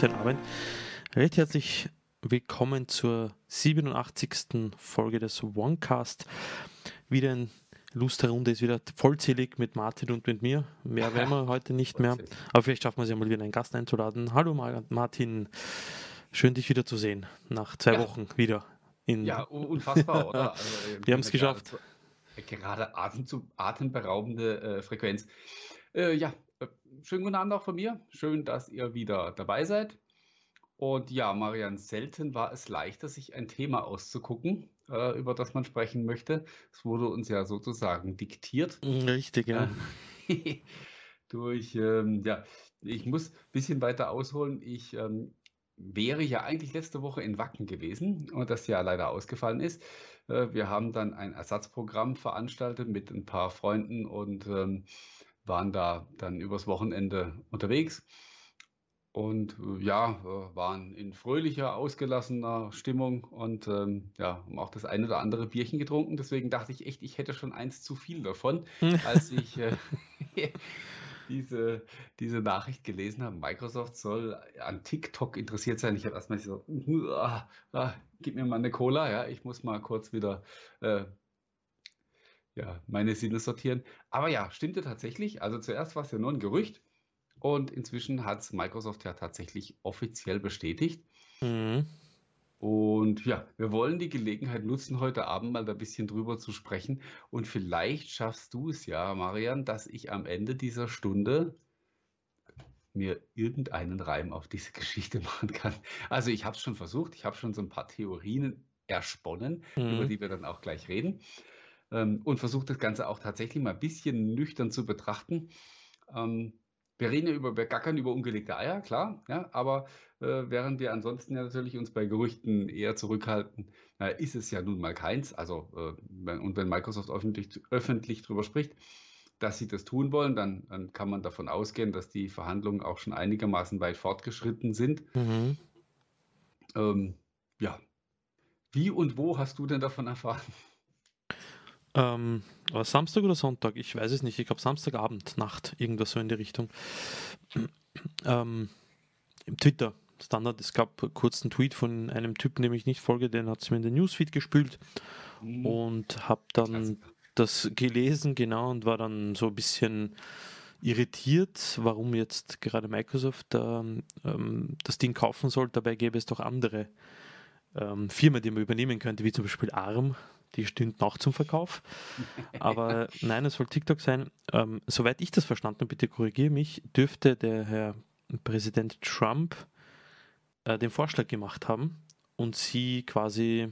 guten Abend. Recht herzlich willkommen zur 87. Folge des OneCast. Wieder eine lustre Runde, ist wieder vollzählig mit Martin und mit mir. Mehr werden wir heute nicht mehr. Aber vielleicht schaffen wir es ja mal wieder einen Gast einzuladen. Hallo Martin, schön dich wieder zu sehen. Nach zwei ja. Wochen wieder. In ja, unfassbar, oder? Also, wir haben es geschafft. Gerade, atem atemberaubende äh, Frequenz. Äh, ja, äh, schönen guten Abend auch von mir. Schön, dass ihr wieder dabei seid. Und ja, Marian, selten war es leichter, sich ein Thema auszugucken, äh, über das man sprechen möchte. Es wurde uns ja sozusagen diktiert. Mm, richtig, ja. Ähm, durch, ähm, ja, ich muss ein bisschen weiter ausholen. Ich ähm, wäre ja eigentlich letzte Woche in Wacken gewesen und das ja leider ausgefallen ist. Äh, wir haben dann ein Ersatzprogramm veranstaltet mit ein paar Freunden und ähm, waren da dann übers Wochenende unterwegs und äh, ja, äh, waren in fröhlicher, ausgelassener Stimmung und ähm, ja, haben auch das ein oder andere Bierchen getrunken. Deswegen dachte ich echt, ich hätte schon eins zu viel davon, als ich äh, diese, diese Nachricht gelesen habe. Microsoft soll an TikTok interessiert sein. Ich habe erstmal so, ah, ah, gib mir mal eine Cola, ja, ich muss mal kurz wieder äh, ja, meine Sinne sortieren. Aber ja, stimmte tatsächlich. Also zuerst war es ja nur ein Gerücht. Und inzwischen hat es Microsoft ja tatsächlich offiziell bestätigt. Mhm. Und ja, wir wollen die Gelegenheit nutzen, heute Abend mal da ein bisschen drüber zu sprechen. Und vielleicht schaffst du es ja, Marian, dass ich am Ende dieser Stunde mir irgendeinen Reim auf diese Geschichte machen kann. Also ich habe es schon versucht, ich habe schon so ein paar Theorien ersponnen, mhm. über die wir dann auch gleich reden. Ähm, und versucht das Ganze auch tatsächlich mal ein bisschen nüchtern zu betrachten. Ähm, wir reden ja über, wir gackern über ungelegte Eier, klar, ja, aber äh, während wir ansonsten ja natürlich uns bei Gerüchten eher zurückhalten, na, ist es ja nun mal keins. Also, äh, wenn, und wenn Microsoft öffentlich, öffentlich darüber spricht, dass sie das tun wollen, dann, dann, kann man davon ausgehen, dass die Verhandlungen auch schon einigermaßen weit fortgeschritten sind. Mhm. Ähm, ja. Wie und wo hast du denn davon erfahren? Ähm, Samstag oder Sonntag? Ich weiß es nicht. Ich glaube Samstagabend, Nacht, irgendwas so in die Richtung. Ähm, Im Twitter, Standard, es gab kurz einen Tweet von einem Typen, dem ich nicht folge, den hat es mir in den Newsfeed gespült mhm. und habe dann das gelesen, genau, und war dann so ein bisschen irritiert, warum jetzt gerade Microsoft ähm, das Ding kaufen soll. Dabei gäbe es doch andere ähm, Firmen, die man übernehmen könnte, wie zum Beispiel ARM, die stünden auch zum Verkauf. Aber nein, es soll TikTok sein. Ähm, soweit ich das verstanden habe, bitte korrigiere mich, dürfte der Herr Präsident Trump äh, den Vorschlag gemacht haben und sie quasi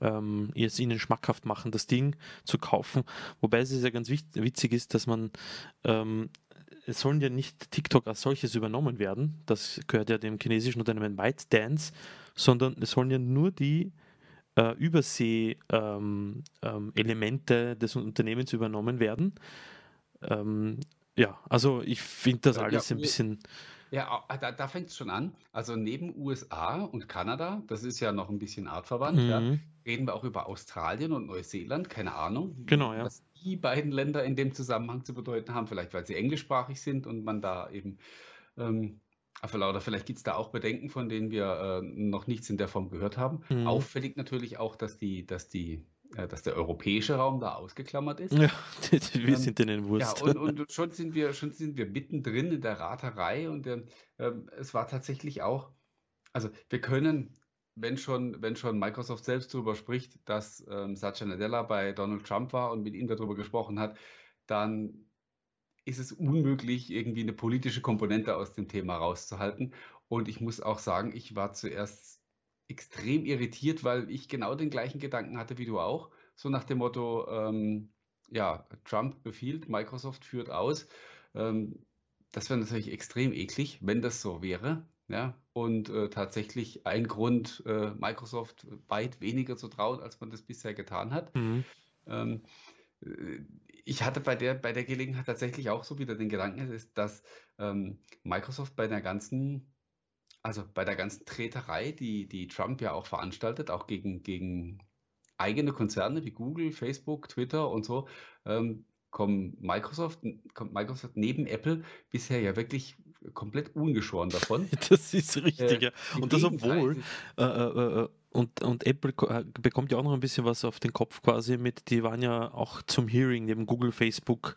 ähm, jetzt ihnen schmackhaft machen, das Ding zu kaufen. Wobei es ja ganz witzig ist, dass man ähm, es sollen ja nicht TikTok als solches übernommen werden, das gehört ja dem chinesischen Unternehmen ByteDance, sondern es sollen ja nur die äh, Übersee-Elemente ähm, ähm, des Unternehmens übernommen werden. Ähm, ja, also ich finde das alles ja, ein bisschen. Ja, da, da fängt es schon an. Also neben USA und Kanada, das ist ja noch ein bisschen artverwandt, mhm. ja, reden wir auch über Australien und Neuseeland, keine Ahnung, genau, ja. was die beiden Länder in dem Zusammenhang zu bedeuten haben, vielleicht weil sie englischsprachig sind und man da eben ähm, oder vielleicht gibt es da auch Bedenken, von denen wir äh, noch nichts in der Form gehört haben. Mhm. Auffällig natürlich auch, dass die, dass die, äh, dass der europäische Raum da ausgeklammert ist. Ja, wir ähm, sind denen Wurst. Ja, und, und, schon sind wir, schon sind wir mittendrin in der Raterei und äh, es war tatsächlich auch, also wir können, wenn schon, wenn schon Microsoft selbst darüber spricht, dass ähm, Satya Nadella bei Donald Trump war und mit ihm darüber gesprochen hat, dann ist es unmöglich, irgendwie eine politische Komponente aus dem Thema rauszuhalten. Und ich muss auch sagen, ich war zuerst extrem irritiert, weil ich genau den gleichen Gedanken hatte wie du auch. So nach dem Motto, ähm, ja, Trump befiehlt, Microsoft führt aus. Ähm, das wäre natürlich extrem eklig, wenn das so wäre. Ja, und äh, tatsächlich ein Grund, äh, Microsoft weit weniger zu trauen, als man das bisher getan hat. Mhm. Ähm, äh, ich hatte bei der, bei der Gelegenheit tatsächlich auch so wieder den Gedanken, dass ähm, Microsoft bei der ganzen, also bei der ganzen Treterei, die, die Trump ja auch veranstaltet, auch gegen, gegen eigene Konzerne wie Google, Facebook, Twitter und so, ähm, kommt Microsoft, kommt Microsoft neben Apple bisher ja wirklich komplett ungeschoren davon. Das ist richtig, äh, ja. Und das obwohl, äh, äh, äh, und, und Apple äh, bekommt ja auch noch ein bisschen was auf den Kopf quasi mit, die waren ja auch zum Hearing neben Google, Facebook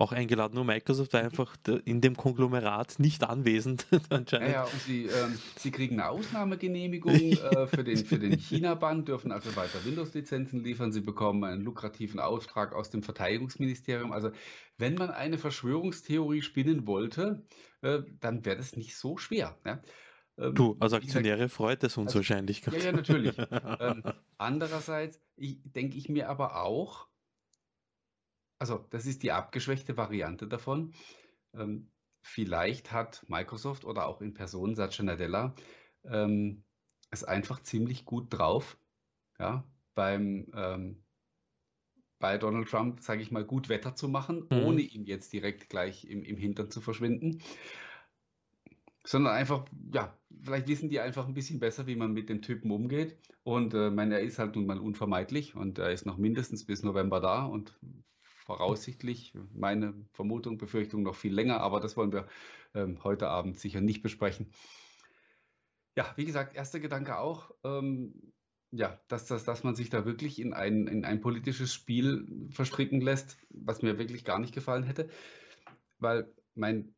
auch eingeladen. Nur Microsoft war einfach in dem Konglomerat nicht anwesend. anscheinend. Ja, ja, und sie, ähm, sie kriegen eine Ausnahmegenehmigung äh, für den, für den China-Band, dürfen also weiter Windows-Lizenzen liefern. Sie bekommen einen lukrativen Auftrag aus dem Verteidigungsministerium. Also, wenn man eine Verschwörungstheorie spinnen wollte, äh, dann wäre das nicht so schwer. Ja? Ähm, du, als Aktionäre gesagt, freut es uns also, wahrscheinlich. Ja, ja, natürlich. ähm, andererseits denke ich mir aber auch, also das ist die abgeschwächte Variante davon. Ähm, vielleicht hat Microsoft oder auch in Person Satya Nadella ähm, es einfach ziemlich gut drauf, ja, beim ähm, bei Donald Trump, sage ich mal, gut Wetter zu machen, mhm. ohne ihm jetzt direkt gleich im, im Hintern zu verschwinden sondern einfach, ja, vielleicht wissen die einfach ein bisschen besser, wie man mit dem Typen umgeht. Und äh, meine, er ist halt nun mal unvermeidlich und er ist noch mindestens bis November da und voraussichtlich, meine Vermutung, Befürchtung noch viel länger, aber das wollen wir ähm, heute Abend sicher nicht besprechen. Ja, wie gesagt, erster Gedanke auch, ähm, ja, dass, dass, dass man sich da wirklich in ein, in ein politisches Spiel verstricken lässt, was mir wirklich gar nicht gefallen hätte. Weil mein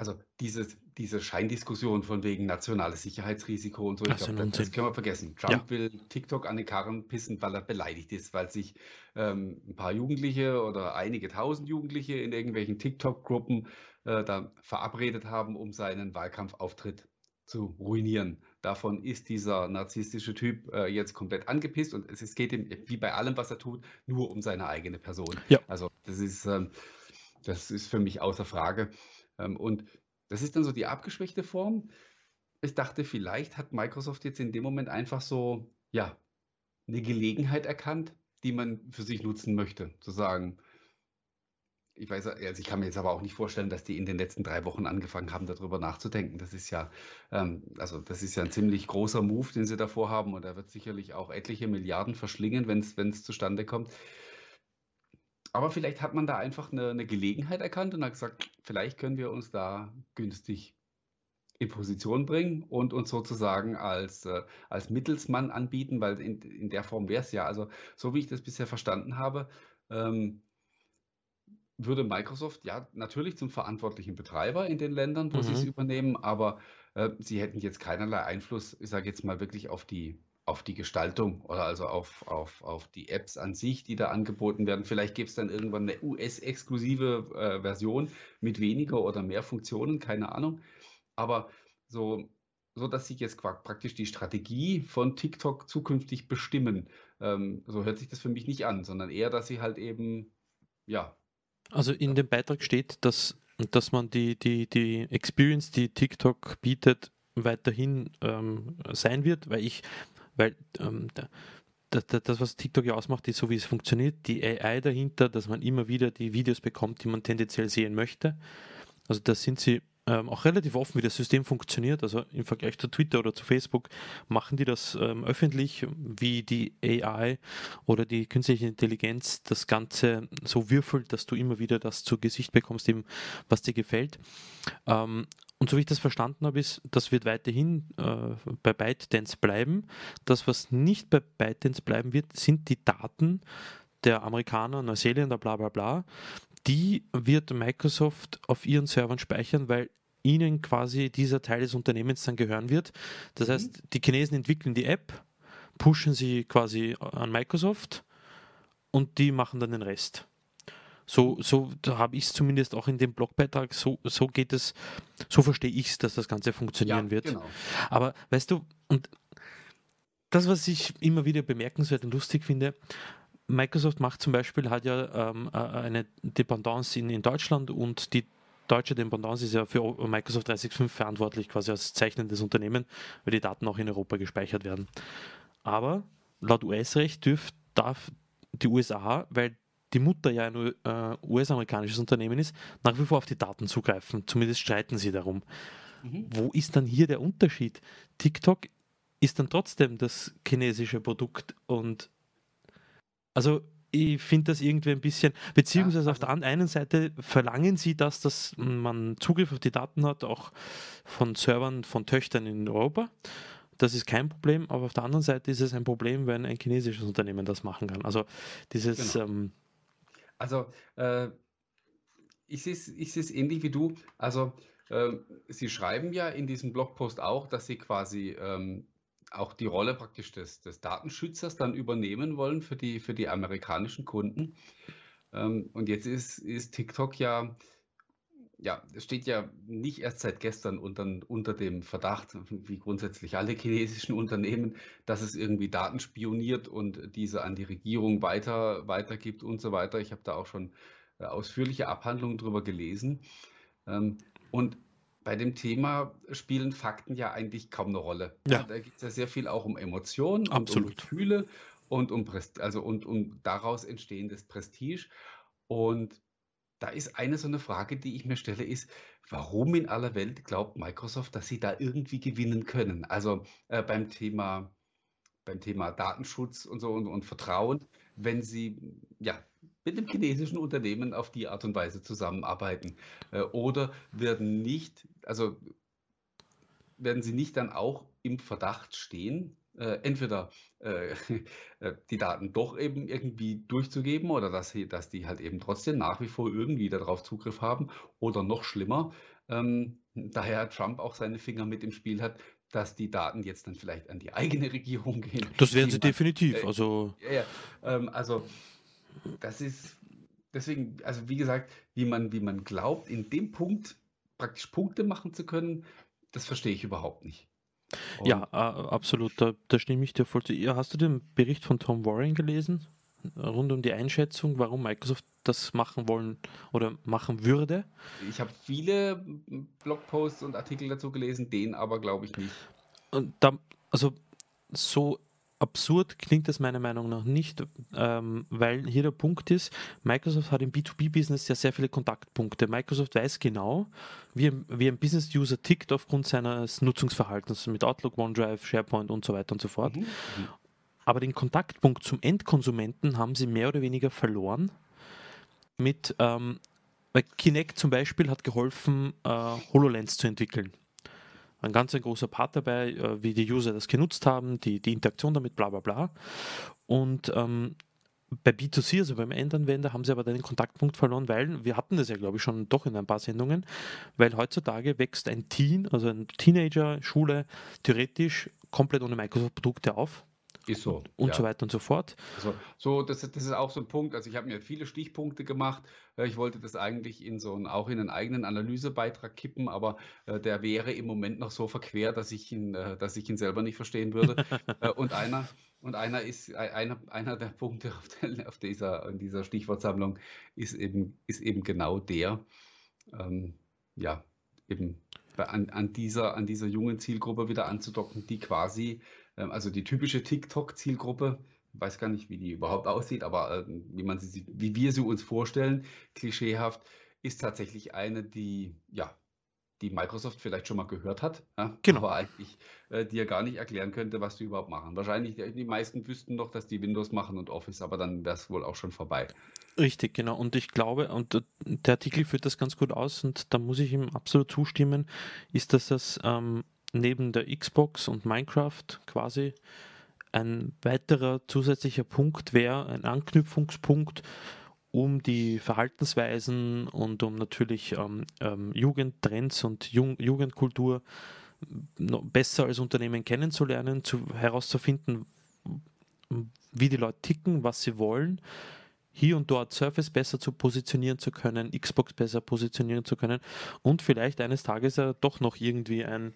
also dieses, diese Scheindiskussion von wegen nationales Sicherheitsrisiko und so, ich glaube, das, das, können wir vergessen. Trump ja. will TikTok an den Karren pissen, weil er beleidigt ist, weil sich ähm, ein paar Jugendliche oder einige tausend Jugendliche in irgendwelchen TikTok-Gruppen äh, da verabredet haben, um seinen Wahlkampfauftritt zu ruinieren. Davon ist dieser narzisstische Typ äh, jetzt komplett angepisst und es, es, geht ihm, wie bei allem, was er tut, nur um seine eigene Person. Ja. Also das ist, ähm, das ist für mich außer Frage. Ähm, und das ist dann so die abgeschwächte Form. Ich dachte, vielleicht hat Microsoft jetzt in dem Moment einfach so, ja, eine Gelegenheit erkannt, die man für sich nutzen möchte. Zu sagen, ich weiß, also ich kann mir jetzt aber auch nicht vorstellen, dass die in den letzten drei Wochen angefangen haben, darüber nachzudenken. Das ist ja, ähm, also das ist ja ein ziemlich großer Move, den sie davor haben und er wird sicherlich auch etliche Milliarden verschlingen, wenn es zustande kommt. Aber vielleicht hat man da einfach eine, eine Gelegenheit erkannt und hat gesagt, vielleicht können wir uns da günstig in Position bringen und uns sozusagen als, äh, als Mittelsmann anbieten, weil in, in der Form wäre es ja. Also so wie ich das bisher verstanden habe, ähm, würde Microsoft ja natürlich zum verantwortlichen Betreiber in den Ländern, wo mhm. sie es übernehmen, aber äh, sie hätten jetzt keinerlei Einfluss, ich sage jetzt mal wirklich auf die auf die Gestaltung oder also auf, auf, auf die Apps an sich, die da angeboten werden. Vielleicht gibt es dann irgendwann eine US-exklusive äh, Version mit weniger oder mehr Funktionen, keine Ahnung. Aber so, so dass sie jetzt praktisch die Strategie von TikTok zukünftig bestimmen, ähm, so hört sich das für mich nicht an, sondern eher, dass sie halt eben, ja. Also in dem Beitrag steht, dass, dass man die, die, die Experience, die TikTok bietet, weiterhin ähm, sein wird, weil ich weil ähm, das, das, was TikTok ja ausmacht, ist so, wie es funktioniert. Die AI dahinter, dass man immer wieder die Videos bekommt, die man tendenziell sehen möchte. Also da sind sie ähm, auch relativ offen, wie das System funktioniert. Also im Vergleich zu Twitter oder zu Facebook machen die das ähm, öffentlich, wie die AI oder die künstliche Intelligenz das Ganze so würfelt, dass du immer wieder das zu Gesicht bekommst, eben was dir gefällt. Ähm, und so wie ich das verstanden habe, ist, das wird weiterhin äh, bei ByteDance bleiben. Das, was nicht bei ByteDance bleiben wird, sind die Daten der Amerikaner, Neuseeländer, bla bla bla. Die wird Microsoft auf ihren Servern speichern, weil ihnen quasi dieser Teil des Unternehmens dann gehören wird. Das mhm. heißt, die Chinesen entwickeln die App, pushen sie quasi an Microsoft und die machen dann den Rest. So, so habe ich es zumindest auch in dem Blogbeitrag, so, so geht es, so verstehe ich es, dass das Ganze funktionieren ja, wird. Genau. Aber weißt du, und das, was ich immer wieder bemerkenswert und lustig finde, Microsoft macht zum Beispiel, hat ja ähm, äh, eine Dependance in, in Deutschland und die deutsche Dependance ist ja für Microsoft 365 verantwortlich, quasi als zeichnendes Unternehmen, weil die Daten auch in Europa gespeichert werden. Aber laut US-Recht darf die USA, weil die Mutter ja ein äh, US-amerikanisches Unternehmen ist, nach wie vor auf die Daten zugreifen. Zumindest streiten sie darum. Mhm. Wo ist dann hier der Unterschied? TikTok ist dann trotzdem das chinesische Produkt und also ich finde das irgendwie ein bisschen, beziehungsweise ja, also auf der einen Seite verlangen sie das, dass man Zugriff auf die Daten hat, auch von Servern von Töchtern in Europa. Das ist kein Problem, aber auf der anderen Seite ist es ein Problem, wenn ein chinesisches Unternehmen das machen kann. Also dieses. Genau. Ähm, also äh, ich sehe es ähnlich wie du. Also äh, Sie schreiben ja in diesem Blogpost auch, dass Sie quasi ähm, auch die Rolle praktisch des, des Datenschützers dann übernehmen wollen für die, für die amerikanischen Kunden. Ähm, und jetzt ist, ist TikTok ja, ja, es steht ja nicht erst seit gestern unter, unter dem Verdacht, wie grundsätzlich alle chinesischen Unternehmen, dass es irgendwie Daten spioniert und diese an die Regierung weiter, weitergibt und so weiter. Ich habe da auch schon äh, ausführliche Abhandlungen drüber gelesen. Ähm, und bei dem Thema spielen Fakten ja eigentlich kaum eine Rolle. Ja. Da geht es ja sehr viel auch um Emotionen und um Gefühle und um, also und um daraus entstehendes Prestige. Und da ist eine so eine Frage, die ich mir stelle, ist, warum in aller Welt glaubt Microsoft, dass sie da irgendwie gewinnen können? Also äh, beim Thema beim Thema Datenschutz und so und, und Vertrauen, wenn sie ja mit dem chinesischen Unternehmen auf die Art und Weise zusammenarbeiten? Äh, oder werden nicht, also werden sie nicht dann auch im Verdacht stehen, äh, entweder äh, die Daten doch eben irgendwie durchzugeben oder dass, sie, dass die halt eben trotzdem nach wie vor irgendwie darauf Zugriff haben oder noch schlimmer, ähm, daher Trump auch seine Finger mit im Spiel hat, dass die Daten jetzt dann vielleicht an die eigene Regierung gehen. Das werden sie man, definitiv. Äh, also, ja, ähm, also das ist deswegen, also wie gesagt, wie man, wie man glaubt, in dem Punkt praktisch Punkte machen zu können, das verstehe ich überhaupt nicht. Und ja, äh, absolut, da, da stimme ich dir voll zu. Hast du den Bericht von Tom Warren gelesen? Rund um die Einschätzung, warum Microsoft das machen wollen oder machen würde? Ich habe viele Blogposts und Artikel dazu gelesen, den aber glaube ich nicht. Und da, also so absurd klingt das meiner Meinung nach nicht, ähm, weil hier der Punkt ist, Microsoft hat im B2B-Business ja sehr viele Kontaktpunkte. Microsoft weiß genau, wie, wie ein Business-User tickt aufgrund seines Nutzungsverhaltens mit Outlook, OneDrive, SharePoint und so weiter und so fort. Mhm. mhm. Aber den Kontaktpunkt zum Endkonsumenten haben sie mehr oder weniger verloren mit, ähm, weil Kinect zum Beispiel hat geholfen, äh, HoloLens zu entwickeln ein ganz ein großer Part dabei, äh, wie die User das genutzt haben, die, die Interaktion damit, bla bla bla. Und ähm, bei B2C, also beim Endanwender, haben sie aber den Kontaktpunkt verloren, weil wir hatten das ja, glaube ich, schon doch in ein paar Sendungen, weil heutzutage wächst ein Teen, also ein Teenager, Schule, theoretisch komplett ohne Microsoft-Produkte auf. Ist so. Und ja. so weiter und so fort. Also, so, das, das ist auch so ein Punkt. Also ich habe mir viele Stichpunkte gemacht. Äh, ich wollte das eigentlich in so einen, auch in einen eigenen Analysebeitrag kippen, aber äh, der wäre im Moment noch so verquer, dass ich ihn, äh, dass ich ihn selber nicht verstehen würde. Äh, und einer, und einer ist einer, einer der Punkte auf, der, auf dieser, in dieser Stichwortsammlung ist eben, ist eben genau der, ähm, ja, eben an, an, dieser, an dieser jungen Zielgruppe wieder anzudocken, die quasi also die typische TikTok-Zielgruppe, weiß gar nicht, wie die überhaupt aussieht, aber äh, wie, man sie, wie wir sie uns vorstellen, klischeehaft, ist tatsächlich eine, die, ja, die Microsoft vielleicht schon mal gehört hat, ja, genau. aber eigentlich äh, dir gar nicht erklären könnte, was die überhaupt machen. Wahrscheinlich, die, die meisten wüssten doch, dass die Windows machen und Office, aber dann wäre es wohl auch schon vorbei. Richtig, genau. Und ich glaube, und äh, der Artikel führt das ganz gut aus und da muss ich ihm absolut zustimmen, ist, dass das ähm, neben der Xbox und Minecraft quasi ein weiterer zusätzlicher Punkt wäre, ein Anknüpfungspunkt, um die Verhaltensweisen und um natürlich ähm, ähm, Jugendtrends und Jung Jugendkultur besser als Unternehmen kennenzulernen, zu, herauszufinden, wie die Leute ticken, was sie wollen, hier und dort Surface besser zu positionieren zu können, Xbox besser positionieren zu können und vielleicht eines Tages ja doch noch irgendwie ein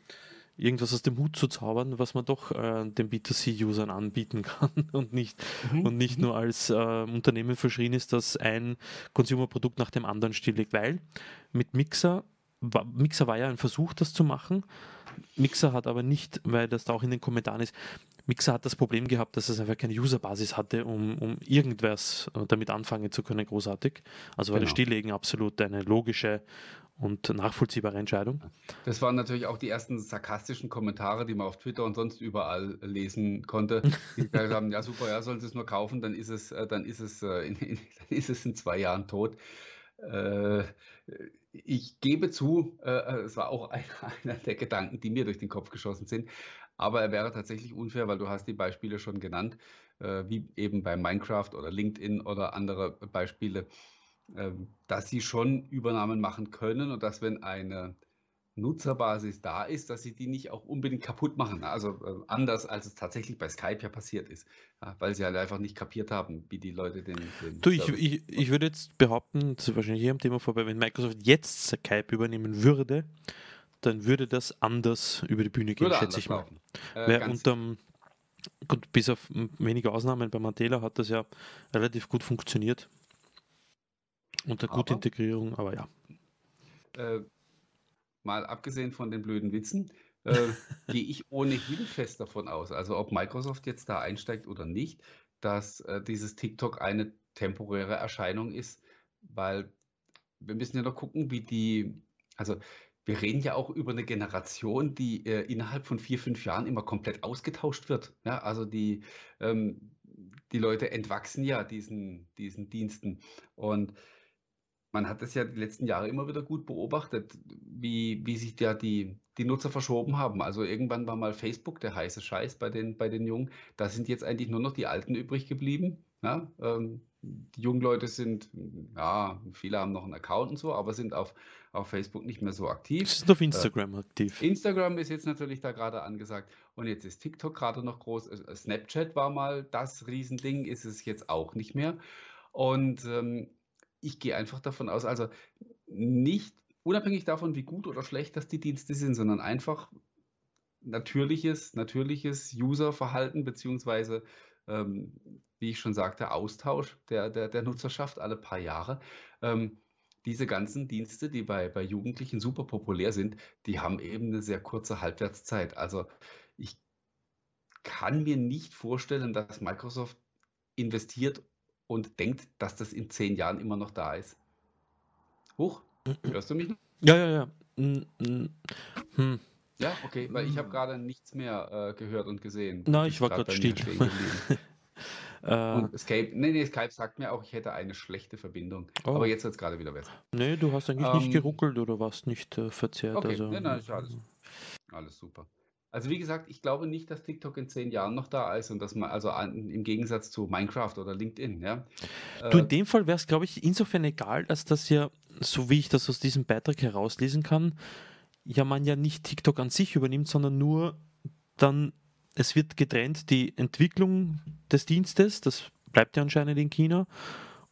irgendwas aus dem Hut zu zaubern, was man doch äh, den B2C-Usern anbieten kann und nicht, mhm. und nicht nur als äh, Unternehmen verschrien ist, dass ein Consumer-Produkt nach dem anderen stilllegt. Weil mit Mixer, war, Mixer war ja ein Versuch, das zu machen. Mixer hat aber nicht, weil das da auch in den Kommentaren ist, Mixer hat das Problem gehabt, dass es einfach keine Userbasis hatte, um, um irgendwas äh, damit anfangen zu können, großartig. Also war genau. das Stilllegen absolut eine logische und nachvollziehbare Entscheidung. Das waren natürlich auch die ersten sarkastischen Kommentare, die man auf Twitter und sonst überall lesen konnte. Die gesagt haben, ja super, ja, sollen Sie es nur kaufen, dann ist es, äh, dann ist es, äh, in, in, dann ist es in zwei Jahren tot. Äh, ich gebe zu, es war auch einer der Gedanken, die mir durch den Kopf geschossen sind. Aber er wäre tatsächlich unfair, weil du hast die Beispiele schon genannt, wie eben bei Minecraft oder LinkedIn oder andere Beispiele ähm, dass sie schon Übernahmen machen können und dass, wenn eine Nutzerbasis da ist, dass sie die nicht auch unbedingt kaputt machen. Also äh, anders, als es tatsächlich bei Skype ja passiert ist, ja, weil sie halt einfach nicht kapiert haben, wie die Leute den. den du, ich, ich, ich würde jetzt behaupten, das ist wahrscheinlich hier am Thema vorbei, wenn Microsoft jetzt Skype übernehmen würde, dann würde das anders über die Bühne gehen, würde schätze ich mal. Äh, unterm, gut, bis auf wenige Ausnahmen bei Mantela hat das ja relativ gut funktioniert. Unter gute aber, Integrierung, aber ja. Äh, mal abgesehen von den blöden Witzen, äh, gehe ich ohnehin fest davon aus, also ob Microsoft jetzt da einsteigt oder nicht, dass äh, dieses TikTok eine temporäre Erscheinung ist, weil wir müssen ja noch gucken, wie die, also wir reden ja auch über eine Generation, die äh, innerhalb von vier, fünf Jahren immer komplett ausgetauscht wird. Ja, also die, ähm, die Leute entwachsen ja diesen, diesen Diensten. Und man hat es ja die letzten Jahre immer wieder gut beobachtet, wie, wie sich da die, die Nutzer verschoben haben. Also irgendwann war mal Facebook der heiße Scheiß bei den, bei den Jungen. Da sind jetzt eigentlich nur noch die Alten übrig geblieben. Ja? Ähm, die jungen Leute sind, ja, viele haben noch einen Account und so, aber sind auf, auf Facebook nicht mehr so aktiv. Sind auf Instagram äh, aktiv. Instagram ist jetzt natürlich da gerade angesagt und jetzt ist TikTok gerade noch groß. Äh, Snapchat war mal das Riesending, ist es jetzt auch nicht mehr. Und ähm, ich gehe einfach davon aus, also nicht unabhängig davon, wie gut oder schlecht das die Dienste sind, sondern einfach natürliches, natürliches Userverhalten beziehungsweise, ähm, wie ich schon sagte, Austausch der, der, der Nutzerschaft alle paar Jahre. Ähm, diese ganzen Dienste, die bei, bei Jugendlichen super populär sind, die haben eben eine sehr kurze Halbwertszeit. Also ich kann mir nicht vorstellen, dass Microsoft investiert und denkt, dass das in zehn Jahren immer noch da ist. Huch, hörst du mich? Ja, ja, ja. Hm. Ja, okay, weil ich habe gerade nichts mehr äh, gehört und gesehen. Nein, ich war gerade still. Äh. und Escape, nee, nee, Skype sagt mir auch, ich hätte eine schlechte Verbindung. Oh. Aber jetzt wird es gerade wieder besser. Nee, du hast eigentlich ähm, nicht geruckelt oder warst nicht äh, verzerrt. Okay, also, nee, nein, ist alles, alles super. Also wie gesagt, ich glaube nicht, dass TikTok in zehn Jahren noch da ist und dass man, also an, im Gegensatz zu Minecraft oder LinkedIn, ja. Du, in äh, dem Fall wäre es, glaube ich, insofern egal, dass das ja, so wie ich das aus diesem Beitrag herauslesen kann, ja man ja nicht TikTok an sich übernimmt, sondern nur dann, es wird getrennt die Entwicklung des Dienstes, das bleibt ja anscheinend in China,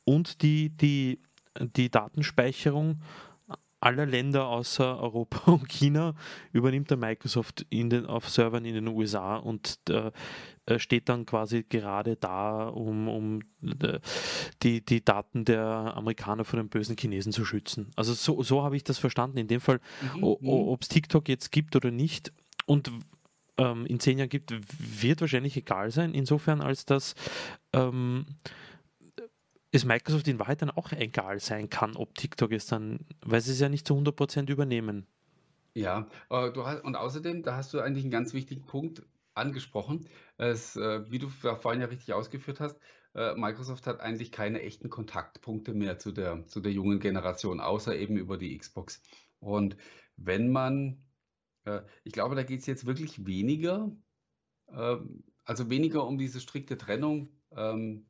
und die, die, die Datenspeicherung aller Länder außer Europa und China übernimmt der Microsoft in den, auf Servern in den USA und äh, steht dann quasi gerade da, um, um äh, die, die Daten der Amerikaner von den bösen Chinesen zu schützen. Also so, so habe ich das verstanden. In dem Fall, mhm. ob es TikTok jetzt gibt oder nicht und ähm, in zehn Jahren gibt, wird wahrscheinlich egal sein, insofern als dass ähm, es Microsoft in Wahrheit dann auch egal sein kann, ob TikTok es dann, weil sie es ja nicht zu 100% übernehmen. Ja, äh, hast, und außerdem, da hast du eigentlich einen ganz wichtigen Punkt angesprochen. Es, äh, wie du vorhin ja richtig ausgeführt hast, äh, Microsoft hat eigentlich keine echten Kontaktpunkte mehr zu der, zu der jungen Generation, außer eben über die Xbox. Und wenn man, äh, ich glaube, da geht es jetzt wirklich weniger, ähm, also weniger um diese strikte Trennung. Ähm,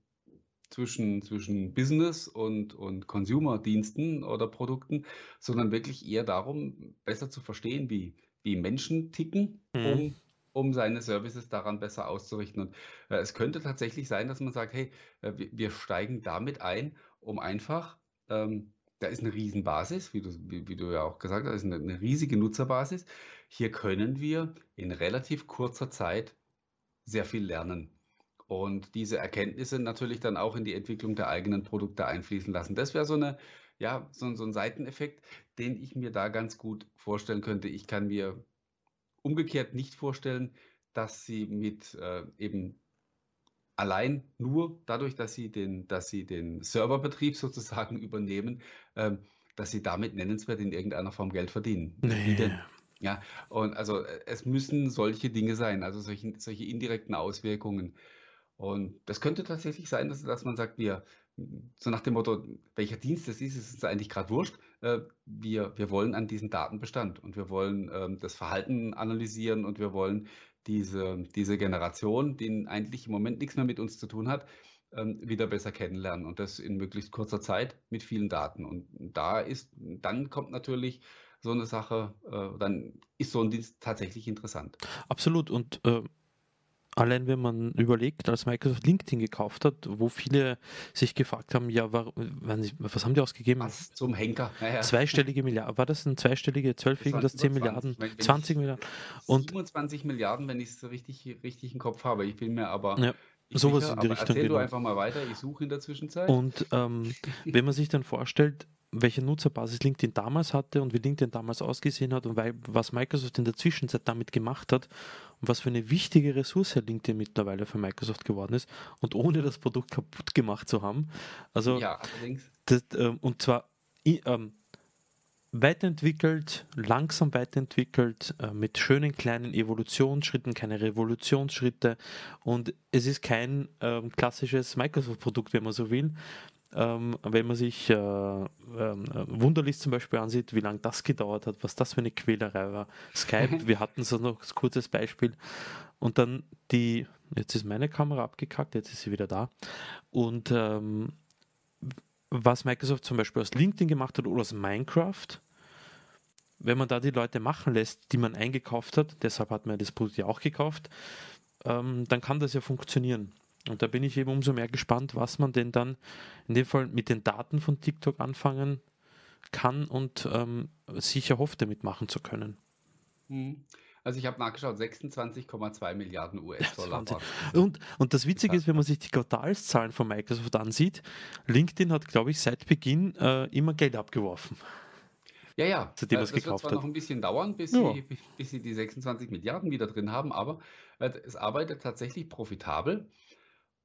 zwischen, zwischen Business und, und Consumer-Diensten oder Produkten, sondern wirklich eher darum, besser zu verstehen, wie, wie Menschen ticken, mhm. um, um seine Services daran besser auszurichten. Und äh, es könnte tatsächlich sein, dass man sagt, hey, äh, wir, wir, steigen damit ein, um einfach, ähm, da ist eine Riesenbasis, wie du, wie, wie du ja auch gesagt hast, eine, eine riesige Nutzerbasis. Hier können wir in relativ kurzer Zeit sehr viel lernen und diese Erkenntnisse natürlich dann auch in die Entwicklung der eigenen Produkte einfließen lassen. Das wäre so eine, ja, so, so ein Seiteneffekt, den ich mir da ganz gut vorstellen könnte. Ich kann mir umgekehrt nicht vorstellen, dass sie mit äh, eben allein nur dadurch, dass sie den, dass sie den Serverbetrieb sozusagen übernehmen, ähm, dass sie damit nennenswert in irgendeiner Form Geld verdienen. Nee. Ja, und also äh, es müssen solche Dinge sein, also solche, solche indirekten Auswirkungen. Und das könnte tatsächlich sein, dass, dass man sagt, wir, so nach dem Motto, welcher Dienst das ist, ist uns eigentlich gerade wurscht. Äh, wir, wir wollen an diesen Datenbestand und wir wollen ähm, das Verhalten analysieren und wir wollen diese, diese Generation, die eigentlich im Moment nichts mehr mit uns zu tun hat, ähm, wieder besser kennenlernen und das in möglichst kurzer Zeit mit vielen Daten. Und da ist, dann kommt natürlich so eine Sache, äh, dann ist so ein Dienst tatsächlich interessant. Absolut. Und äh, allein wenn man überlegt, als Microsoft LinkedIn gekauft hat, wo viele sich gefragt haben, ja, war, was haben die ausgegeben? Was zum Henker? Naja. Zweistellige Milliarden, war das ein zweistellige, zwölf, irgendwas, 10 Milliarden, 20, 20 Milliarden? Und 27 Milliarden, wenn ich es richtig, richtig im Kopf habe. Ich bin mir aber ja. Sowas sicher, in die Richtung. Erzähl genau. du einfach mal weiter, ich suche in der Zwischenzeit. Und ähm, wenn man sich dann vorstellt, welche Nutzerbasis LinkedIn damals hatte und wie LinkedIn damals ausgesehen hat und weil, was Microsoft in der Zwischenzeit damit gemacht hat und was für eine wichtige Ressource LinkedIn mittlerweile für Microsoft geworden ist und ohne das Produkt kaputt gemacht zu haben. Also, ja, allerdings. Das, ähm, und zwar ähm, weiterentwickelt, langsam weiterentwickelt, äh, mit schönen kleinen Evolutionsschritten, keine Revolutionsschritte und es ist kein ähm, klassisches Microsoft-Produkt, wenn man so will, ähm, wenn man sich äh, äh, Wunderlist zum Beispiel ansieht, wie lange das gedauert hat, was das für eine Quälerei war. Skype, wir hatten so noch ein kurzes Beispiel. Und dann die, jetzt ist meine Kamera abgekackt, jetzt ist sie wieder da. Und ähm, was Microsoft zum Beispiel aus LinkedIn gemacht hat oder aus Minecraft, wenn man da die Leute machen lässt, die man eingekauft hat, deshalb hat man das Produkt ja auch gekauft, ähm, dann kann das ja funktionieren. Und da bin ich eben umso mehr gespannt, was man denn dann in dem Fall mit den Daten von TikTok anfangen kann und ähm, sicher hofft, damit machen zu können. Mhm. Also ich habe nachgeschaut, 26,2 Milliarden US-Dollar. Und, und das Witzige ist, wenn man sich die Quartalszahlen von Microsoft ansieht, LinkedIn hat, glaube ich, seit Beginn äh, immer Geld abgeworfen. Ja, ja. Seitdem äh, das wird zwar hat. noch ein bisschen dauern, bis, ja. sie, bis sie die 26 Milliarden wieder drin haben, aber äh, es arbeitet tatsächlich profitabel.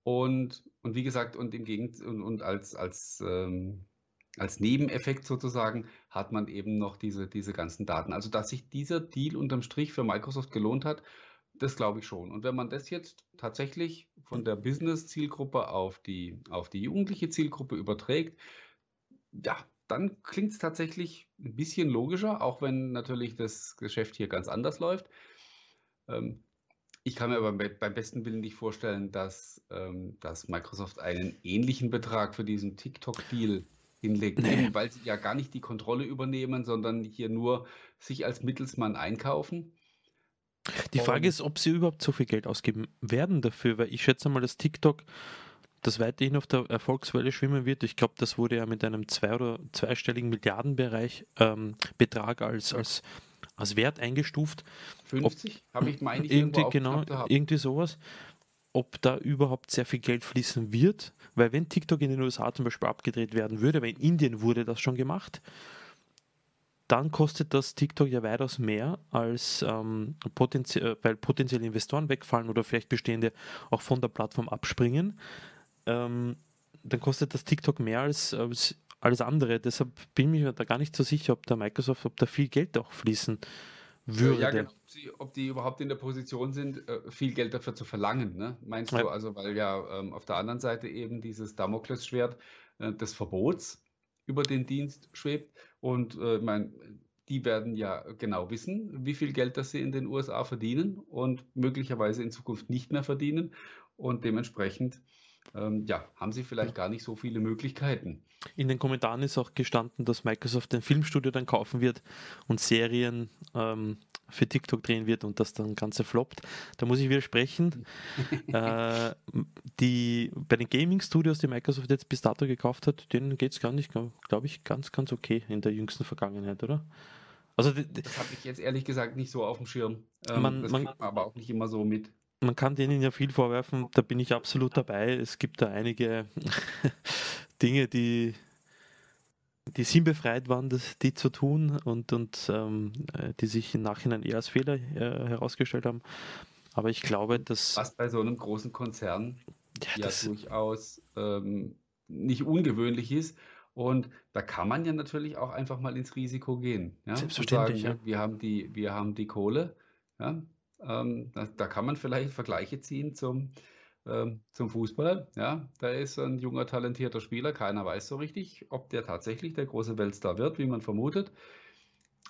Und, und wie gesagt, und im Gegend und, und als, als, ähm, als Nebeneffekt sozusagen hat man eben noch diese, diese ganzen Daten. Also, dass sich dieser Deal unterm Strich für Microsoft gelohnt hat, das glaube ich schon. Und wenn man das jetzt tatsächlich von der Business-Zielgruppe auf die, auf die jugendliche Zielgruppe überträgt, ja, dann klingt es tatsächlich ein bisschen logischer, auch wenn natürlich das Geschäft hier ganz anders läuft. Ähm, ich kann mir aber beim besten Willen nicht vorstellen, dass, ähm, dass Microsoft einen ähnlichen Betrag für diesen TikTok-Deal hinlegt, nee. weil sie ja gar nicht die Kontrolle übernehmen, sondern hier nur sich als Mittelsmann einkaufen. Die Frage Und, ist, ob sie überhaupt so viel Geld ausgeben werden dafür, weil ich schätze mal, dass TikTok das weiterhin auf der Erfolgswelle schwimmen wird. Ich glaube, das wurde ja mit einem zwei- oder zweistelligen Milliardenbereich ähm, Betrag als, als als Wert eingestuft. 50 habe ich meine ich irgendwie genau irgendwie sowas. Ob da überhaupt sehr viel Geld fließen wird, weil wenn TikTok in den USA zum Beispiel abgedreht werden würde, weil in Indien wurde das schon gemacht, dann kostet das TikTok ja weitaus mehr, als ähm, potenzie äh, weil potenzielle Investoren wegfallen oder vielleicht bestehende auch von der Plattform abspringen. Ähm, dann kostet das TikTok mehr als, als alles andere. Deshalb bin ich mir da gar nicht so sicher, ob da Microsoft, ob da viel Geld auch fließen würde. Ja, genau. ob, sie, ob die überhaupt in der Position sind, äh, viel Geld dafür zu verlangen. Ne? Meinst ja. du, also weil ja ähm, auf der anderen Seite eben dieses Damoklesschwert äh, des Verbots über den Dienst schwebt und äh, mein, die werden ja genau wissen, wie viel Geld das sie in den USA verdienen und möglicherweise in Zukunft nicht mehr verdienen und dementsprechend ähm, ja, haben sie vielleicht gar nicht so viele Möglichkeiten. In den Kommentaren ist auch gestanden, dass Microsoft ein Filmstudio dann kaufen wird und Serien ähm, für TikTok drehen wird und das dann Ganze floppt. Da muss ich widersprechen. äh, die, bei den Gaming-Studios, die Microsoft jetzt bis dato gekauft hat, denen geht es gar nicht, glaube ich, ganz, ganz okay in der jüngsten Vergangenheit, oder? Also, das habe ich jetzt ehrlich gesagt nicht so auf dem Schirm. Ähm, man, das man, aber auch nicht immer so mit man kann denen ja viel vorwerfen, da bin ich absolut dabei. Es gibt da einige Dinge, die, die sinnbefreit waren, das, die zu tun und, und ähm, äh, die sich im Nachhinein eher als Fehler äh, herausgestellt haben. Aber ich glaube, dass. Was bei so einem großen Konzern ja, ja durchaus ähm, nicht ungewöhnlich ist. Und da kann man ja natürlich auch einfach mal ins Risiko gehen, ja, und sagen, Selbstverständlich, ja. wir wir haben die wir haben die Kohle, ja. Ähm, da da kann man vielleicht Vergleiche ziehen zum ähm, zum Fußball, ja. Da ist ein junger, talentierter Spieler, keiner weiß so richtig, ob der tatsächlich der große Weltstar wird, wie man vermutet.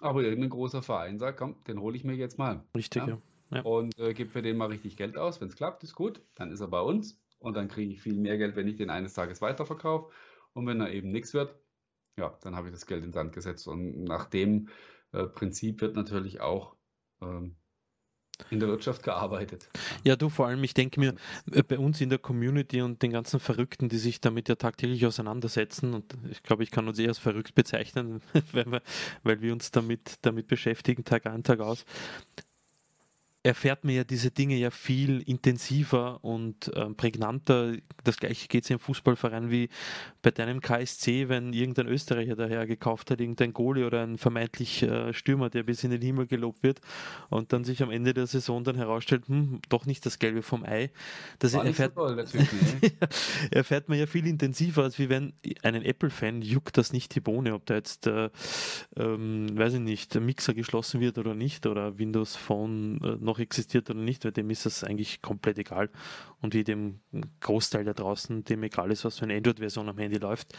Aber irgendein großer Verein sagt: „Komm, den hole ich mir jetzt mal“, Richtig, ja, ja. Und, äh, gibt für den mal richtig Geld aus. Wenn es klappt, ist gut, dann ist er bei uns und dann kriege ich viel mehr Geld, wenn ich den eines Tages weiterverkaufe. Und wenn er eben nichts wird, ja, dann habe ich das Geld in den Sand gesetzt. Und nach dem, äh, Prinzip wird natürlich auch, ähm, in der Wirtschaft gearbeitet, Ja, du, vor allem, ich denke mir, äh, bei uns in der Community und den ganzen Verrückten, die sich damit ja tagtäglich auseinandersetzen, und ich glaube, ich kann uns eher als verrückt bezeichnen, weil wir, weil wir uns damit, damit beschäftigen, Tag ein, Tag aus, erfährt man ja diese Dinge ja viel intensiver und ähm, prägnanter. Das gleiche geht es im Fußballverein wie bei deinem KSC, wenn irgendein Österreicher daher gekauft hat, irgendein Goalie oder ein vermeintlich äh, Stürmer, der bis in den Himmel gelobt wird und dann sich am Ende der Saison dann herausstellt, hm, doch nicht das Gelbe vom Ei. Das erfährt, toll, ne? erfährt man ja viel intensiver, als wie wenn einen Apple-Fan juckt das nicht die Bohne, ob da jetzt, äh, ähm, weiß ich nicht, der Mixer geschlossen wird oder nicht oder Windows Phone äh, noch existiert oder nicht, weil dem ist das eigentlich komplett egal. Und wie dem Großteil da draußen dem egal ist, was für eine Android-Version am Handy läuft.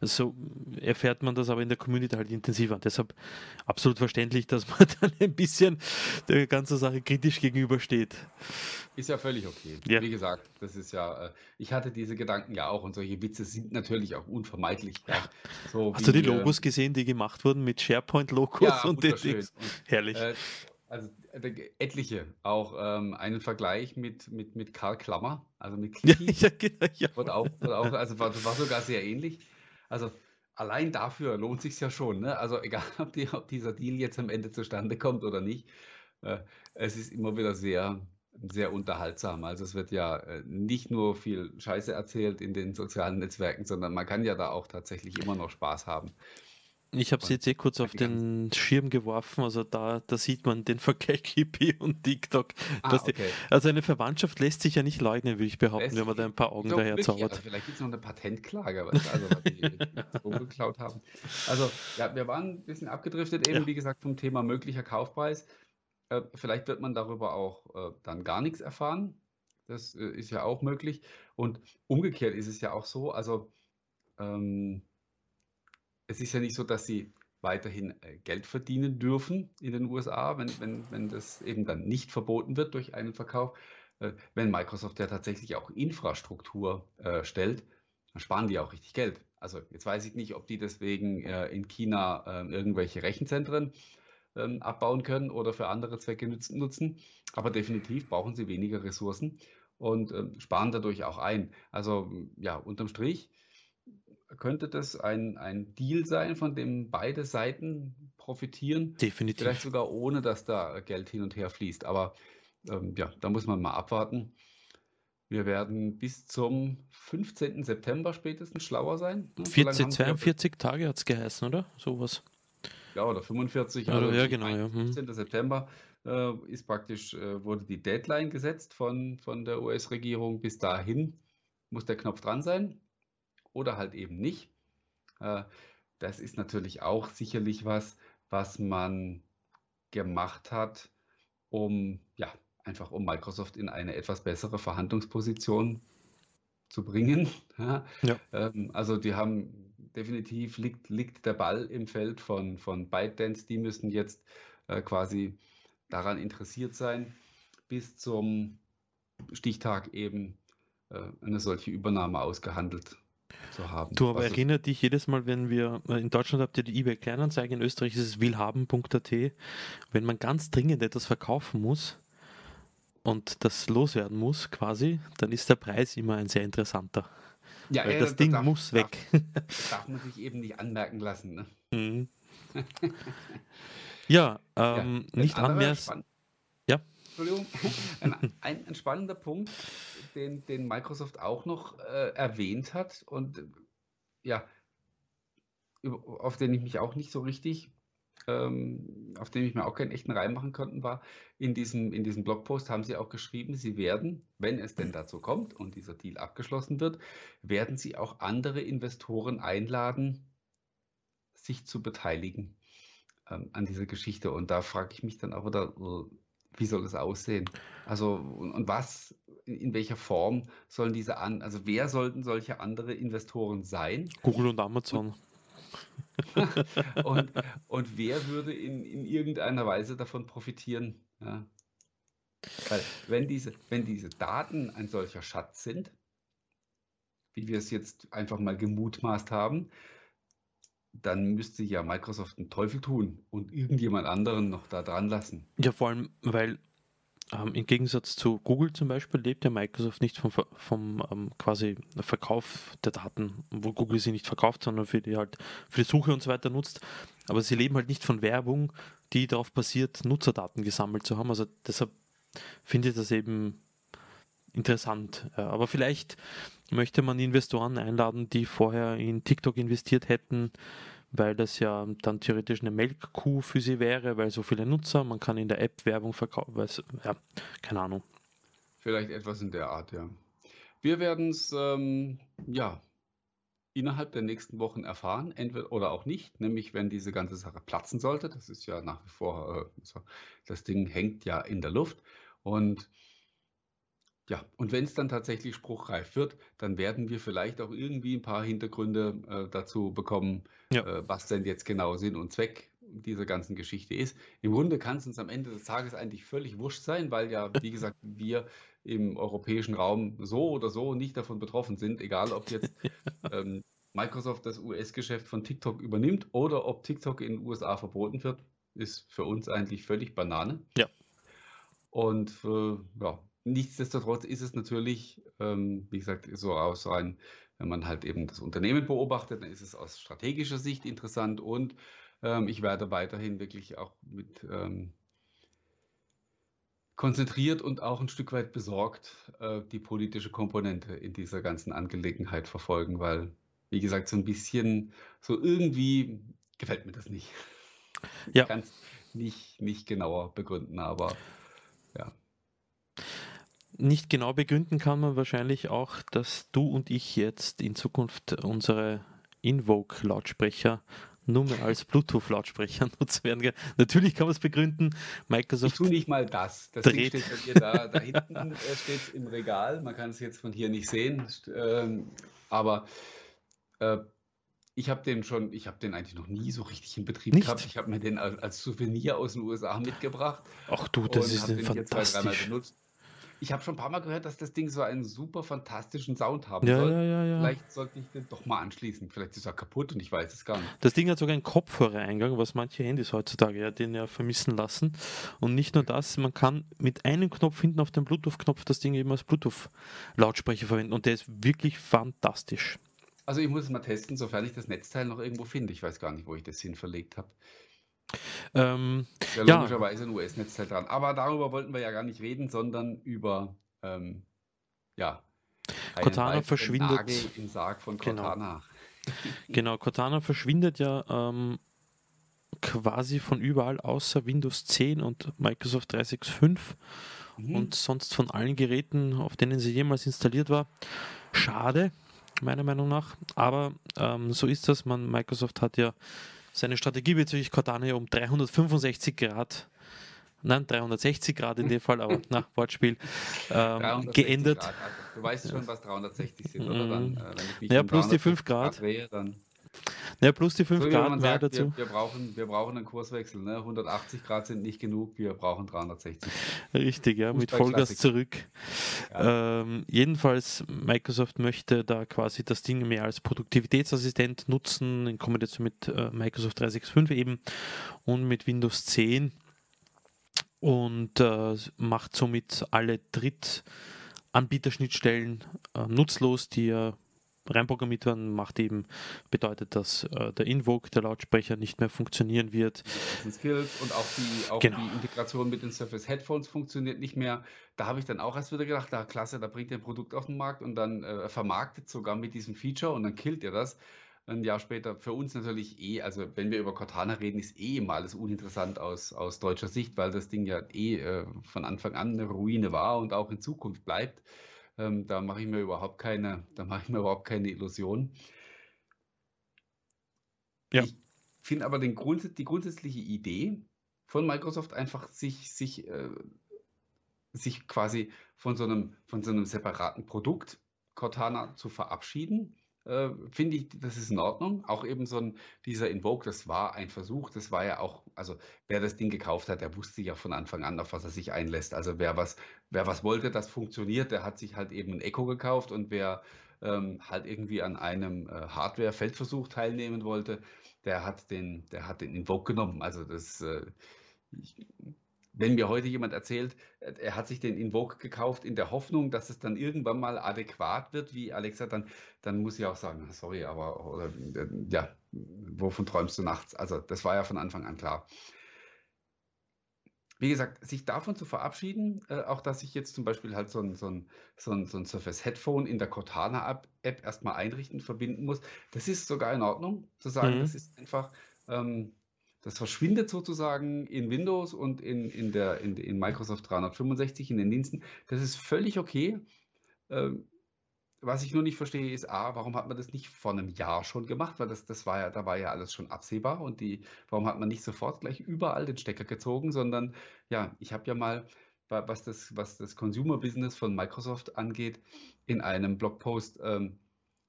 So erfährt man das aber in der Community halt intensiver. Und deshalb absolut verständlich, dass man dann ein bisschen der ganzen Sache kritisch gegenübersteht. Ist ja völlig okay. Ja. Wie gesagt, das ist ja, äh, ich hatte diese Gedanken ja auch und solche Witze sind natürlich auch unvermeidlich. Ja. So Hast du die wie, äh, Logos gesehen, die gemacht wurden mit SharePoint-Logos Ja, und den Herrlich. äh, also äh, etliche, auch ähm, einen Vergleich mit, mit, mit Karl Klammer, also mit Ja, Kiki, ja, genau. Ja. auch, auch also war, war sogar sehr ähnlich. Also allein dafür lohnt sich ja schon. Ne? Also egal, ob, die, ob dieser Deal jetzt am Ende zustande kommt oder nicht, äh, es ist immer wieder sehr, sehr unterhaltsam. Also es wird ja äh, nicht nur viel Scheiße erzählt in den sozialen Netzwerken, sondern man kann ja da auch tatsächlich immer noch Spaß haben. Ich habe es jetzt eh kurz auf den Schirm geworfen, also da, da sieht man den Vergleich Hippie und TikTok. Ah, dass die, okay. also eine Verwandtschaft lässt sich ja nicht leugnen, würde ich behaupten, Lässt wenn man da ein paar Augen daher zaubert. also vielleicht gibt es noch eine Patentklage, du, also, weil die das Logo geklaut haben. Also, ja, wir waren ein bisschen abgedriftet, eben Ja. wie gesagt, vom Thema möglicher Kaufpreis. Äh, vielleicht wird man darüber auch äh, dann gar nichts erfahren. Das äh, ist ja auch möglich. Und umgekehrt ist es ja auch so, also ähm, es ist ja nicht so, dass sie weiterhin äh, Geld verdienen dürfen in den USA, wenn, wenn, wenn das eben dann nicht verboten wird durch einen Verkauf. Äh, wenn Microsoft ja tatsächlich auch Infrastruktur äh, stellt, dann sparen die auch richtig Geld. Also jetzt weiß ich nicht, ob die deswegen in China äh, irgendwelche Rechenzentren ähm, abbauen können oder für andere Zwecke nutzen, nutzen. Aber definitiv brauchen sie weniger Ressourcen und ähm, sparen dadurch auch ein. Also ja, unterm Strich könnte das ein, ein Deal sein, von dem beide Seiten profitieren. Vielleicht Definitiv. sogar ohne, dass da Geld hin und her fließt. Aber ähm, ja, da muss man mal abwarten. Wir werden bis zum 15. September spätestens schlauer sein. ne? So lange 40, haben sie ja 42 Tage hat es geheißen, oder? Sowas. Ja, oder 45, Oder, also ja, genau, meine, ja. Hm. 15. September äh, ist praktisch, äh, wurde die Deadline gesetzt von, von der US-Regierung. Bis dahin muss der Knopf dran sein oder halt eben nicht. Äh, das ist natürlich auch sicherlich was, was man gemacht hat, um, ja, einfach um Microsoft in eine etwas bessere Verhandlungsposition zu bringen. Ja, Ja. ähm, also die haben definitiv liegt, liegt der Ball im Feld von, von ByteDance. Die müssen jetzt äh, quasi daran interessiert sein, bis zum Stichtag eben äh, eine solche Übernahme ausgehandelt zu haben. Du, aber Was es- erinnert dich jedes Mal, wenn wir, äh, in Deutschland habt ihr die eBay Kleinanzeige, in Österreich ist es willhaben.at, wenn man ganz dringend etwas verkaufen muss und das loswerden muss quasi, dann ist der Preis immer ein sehr interessanter. ja, Weil ja, das Ding muss darf, weg. Das darf man sich eben nicht anmerken lassen. Ne? Mhm. ja, Ja, ähm, ein nicht anmerken. Ja. Entschuldigung. Ein, ein, ein spannender Punkt, den, den Microsoft auch noch äh, erwähnt hat und ja, auf den ich mich auch nicht so richtig ähm, auf dem ich mir auch keinen echten Reim machen konnte, war, in diesem, in diesem Blogpost haben Sie auch geschrieben, Sie werden, wenn es denn dazu kommt und dieser Deal abgeschlossen wird, werden Sie auch andere Investoren einladen, sich zu beteiligen ähm, an dieser Geschichte. Und da frage ich mich dann auch wieder, äh, wie soll es aussehen? Also, und, und was, in, welcher Form sollen diese an, also wer sollten solche andere Investoren sein? Google und Amazon. und, und wer würde in, in irgendeiner Weise davon profitieren? Ja. Weil wenn diese, wenn diese Daten ein solcher Schatz sind, wie wir es jetzt einfach mal gemutmaßt haben, dann müsste ja Microsoft einen Teufel tun und irgendjemand anderen noch da dran lassen. Ja, vor allem, weil ähm, im Gegensatz zu Google zum Beispiel lebt ja Microsoft nicht vom, vom ähm, quasi Verkauf der Daten, wo Google sie nicht verkauft, sondern für die halt für die Suche und so weiter nutzt. Aber sie leben halt nicht von Werbung, die darauf basiert, Nutzerdaten gesammelt zu haben. Also deshalb finde ich das eben interessant. Ja, aber vielleicht möchte man Investoren einladen, die vorher in TikTok investiert hätten, weil das ja dann theoretisch eine Melkkuh für sie wäre, weil so viele Nutzer, man kann in der App Werbung verkaufen, ja, keine Ahnung. Vielleicht etwas in der Art, ja. Wir werden es, ähm, ja, innerhalb der nächsten Wochen erfahren, entweder oder auch nicht, nämlich wenn diese ganze Sache platzen sollte. Das ist ja nach wie vor, äh, das Ding hängt ja in der Luft und ja, und wenn es dann tatsächlich spruchreif wird, dann werden wir vielleicht auch irgendwie ein paar Hintergründe äh, dazu bekommen, Ja. äh, was denn jetzt genau Sinn und Zweck dieser ganzen Geschichte ist. Im Grunde kann es uns am Ende des Tages eigentlich völlig wurscht sein, weil ja, wie gesagt, wir im europäischen Raum so oder so nicht davon betroffen sind, egal ob jetzt ähm, Microsoft das US-Geschäft von TikTok übernimmt oder ob TikTok in den USA verboten wird, ist für uns eigentlich völlig Banane. Ja. Und äh, ja, Nichtsdestotrotz ist es natürlich, ähm, wie gesagt, so aus rein, wenn man halt eben das Unternehmen beobachtet, dann ist es aus strategischer Sicht interessant und ähm, ich werde weiterhin wirklich auch mit ähm, konzentriert und auch ein Stück weit besorgt äh, die politische Komponente in dieser ganzen Angelegenheit verfolgen, weil, wie gesagt, so ein bisschen, so irgendwie gefällt mir das nicht. Ja. Ich kann es nicht, nicht genauer begründen, aber. Nicht genau begründen kann man wahrscheinlich auch, dass du und ich jetzt in Zukunft unsere Invoke-Lautsprecher nur mehr als Bluetooth-Lautsprecher nutzen werden. Natürlich kann man es begründen. Microsoft. Ich tue nicht mal das. Das Ding steht bei dir da. Da hinten äh, steht es im Regal. Man kann es jetzt von hier nicht sehen. Ähm, aber äh, ich habe den schon, ich habe den eigentlich noch nie so richtig in Betrieb nicht? gehabt. Ich habe mir den als, als, Souvenir aus den USA mitgebracht. Ach du, das ist ein fantastisch. benutzt. Ich habe schon ein paar Mal gehört, dass das Ding so einen super fantastischen Sound haben ja, soll. Ja, ja, ja. Vielleicht sollte ich den doch mal anschließen. Vielleicht ist er kaputt und ich weiß es gar nicht. Das Ding hat sogar einen Kopfhörereingang, was manche Handys heutzutage ja den ja vermissen lassen. Und nicht nur das, man kann mit einem Knopf hinten auf dem Bluetooth-Knopf das Ding eben als Bluetooth-Lautsprecher verwenden. Und der ist wirklich fantastisch. Also ich muss es mal testen, sofern ich das Netzteil noch irgendwo finde. Ich weiß gar nicht, wo ich das hin verlegt habe. Ähm, ja, ja. logischerweise ein US-Netzteil dran. Aber darüber wollten wir ja gar nicht reden, sondern über, ähm, ja, Cortana verschwindet. Nagel im Sarg von Genau. Cortana. Genau, Cortana verschwindet ja ähm, quasi von überall außer Windows 10 und Microsoft 365 Mhm. und sonst von allen Geräten, auf denen sie jemals installiert war. Schade, meiner Meinung nach. Aber ähm, so ist das. Man, Microsoft hat ja seine Strategie bezüglich Cortana ja um 365 Grad, nein, 360 Grad in dem Fall, aber nach Wortspiel, ähm, 360 geändert. Grad. Also, du weißt schon, was 360 sind, oder? Dann, äh, Ja, plus die 5 350 Grad. drehe, dann Ja, plus die 5 so Grad mehr sagt, dazu. wir, wir, brauchen, wir brauchen einen Kurswechsel. Ne? 180 Grad sind nicht genug, wir brauchen 360. Richtig, ja, mit Vollgas zurück. Ja. Ähm, jedenfalls, Microsoft möchte da quasi das Ding mehr als Produktivitätsassistent nutzen, in Kombination mit äh, Microsoft 365 eben und mit Windows 10 und äh, macht somit alle Drittanbieterschnittstellen äh, nutzlos, die ja reinprogrammiert werden, macht eben, bedeutet, dass äh, der Invoke, der Lautsprecher, nicht mehr funktionieren wird. Skills und auch die, auch Genau. die Integration mit den Surface Headphones funktioniert nicht mehr. Da habe ich dann auch erst wieder gedacht, da klasse, da bringt ihr ein Produkt auf den Markt und dann äh, vermarktet sogar mit diesem Feature und dann killt ihr das. ein Jahr später. Für uns natürlich eh, also wenn wir über Cortana reden, ist eh immer alles uninteressant aus, aus deutscher Sicht, weil das Ding ja eh äh, von Anfang an eine Ruine war und auch in Zukunft bleibt. Ähm, da mache ich mir überhaupt keine, da mache ich mir überhaupt keine Illusionen. Ja. Ich finde aber den Grunds die grundsätzliche Idee von Microsoft einfach sich, sich, äh, sich quasi von so, einem, von so einem separaten Produkt Cortana zu verabschieden, äh, finde ich, das ist in Ordnung. Auch eben so ein, dieser Invoke, das war ein Versuch, das war ja auch, also wer das Ding gekauft hat, der wusste ja von Anfang an, auf was er sich einlässt. Also wer was, wer was wollte, das funktioniert, der hat sich halt eben ein Echo gekauft und wer ähm, halt irgendwie an einem äh, Hardware-Feldversuch teilnehmen wollte, der hat den, der hat den Invoke genommen. Also das, äh, ich, wenn mir heute jemand erzählt, äh, er hat sich den Invoke gekauft in der Hoffnung, dass es dann irgendwann mal adäquat wird wie Alexa, dann, dann muss ich auch sagen, sorry, aber oder, äh, ja, wovon träumst du nachts? Also das war ja von Anfang an klar. Wie gesagt, sich davon zu verabschieden, äh, auch dass ich jetzt zum Beispiel halt so ein, so ein, so ein, so ein Surface Headphone in der Cortana-App erstmal einrichten, verbinden muss, das ist sogar in Ordnung, zu sagen, mhm. das ist einfach, ähm, das verschwindet sozusagen in Windows und in, in, der, in, in Microsoft 365 in den Diensten. Das ist völlig okay. Ähm, was ich nur nicht verstehe, ist A, warum hat man das nicht vor einem Jahr schon gemacht? Weil das, das war ja, da war ja alles schon absehbar und die, warum hat man nicht sofort gleich überall den Stecker gezogen, sondern ja, ich habe ja mal, was das, was das Consumer Business von Microsoft angeht, in einem Blogpost ähm,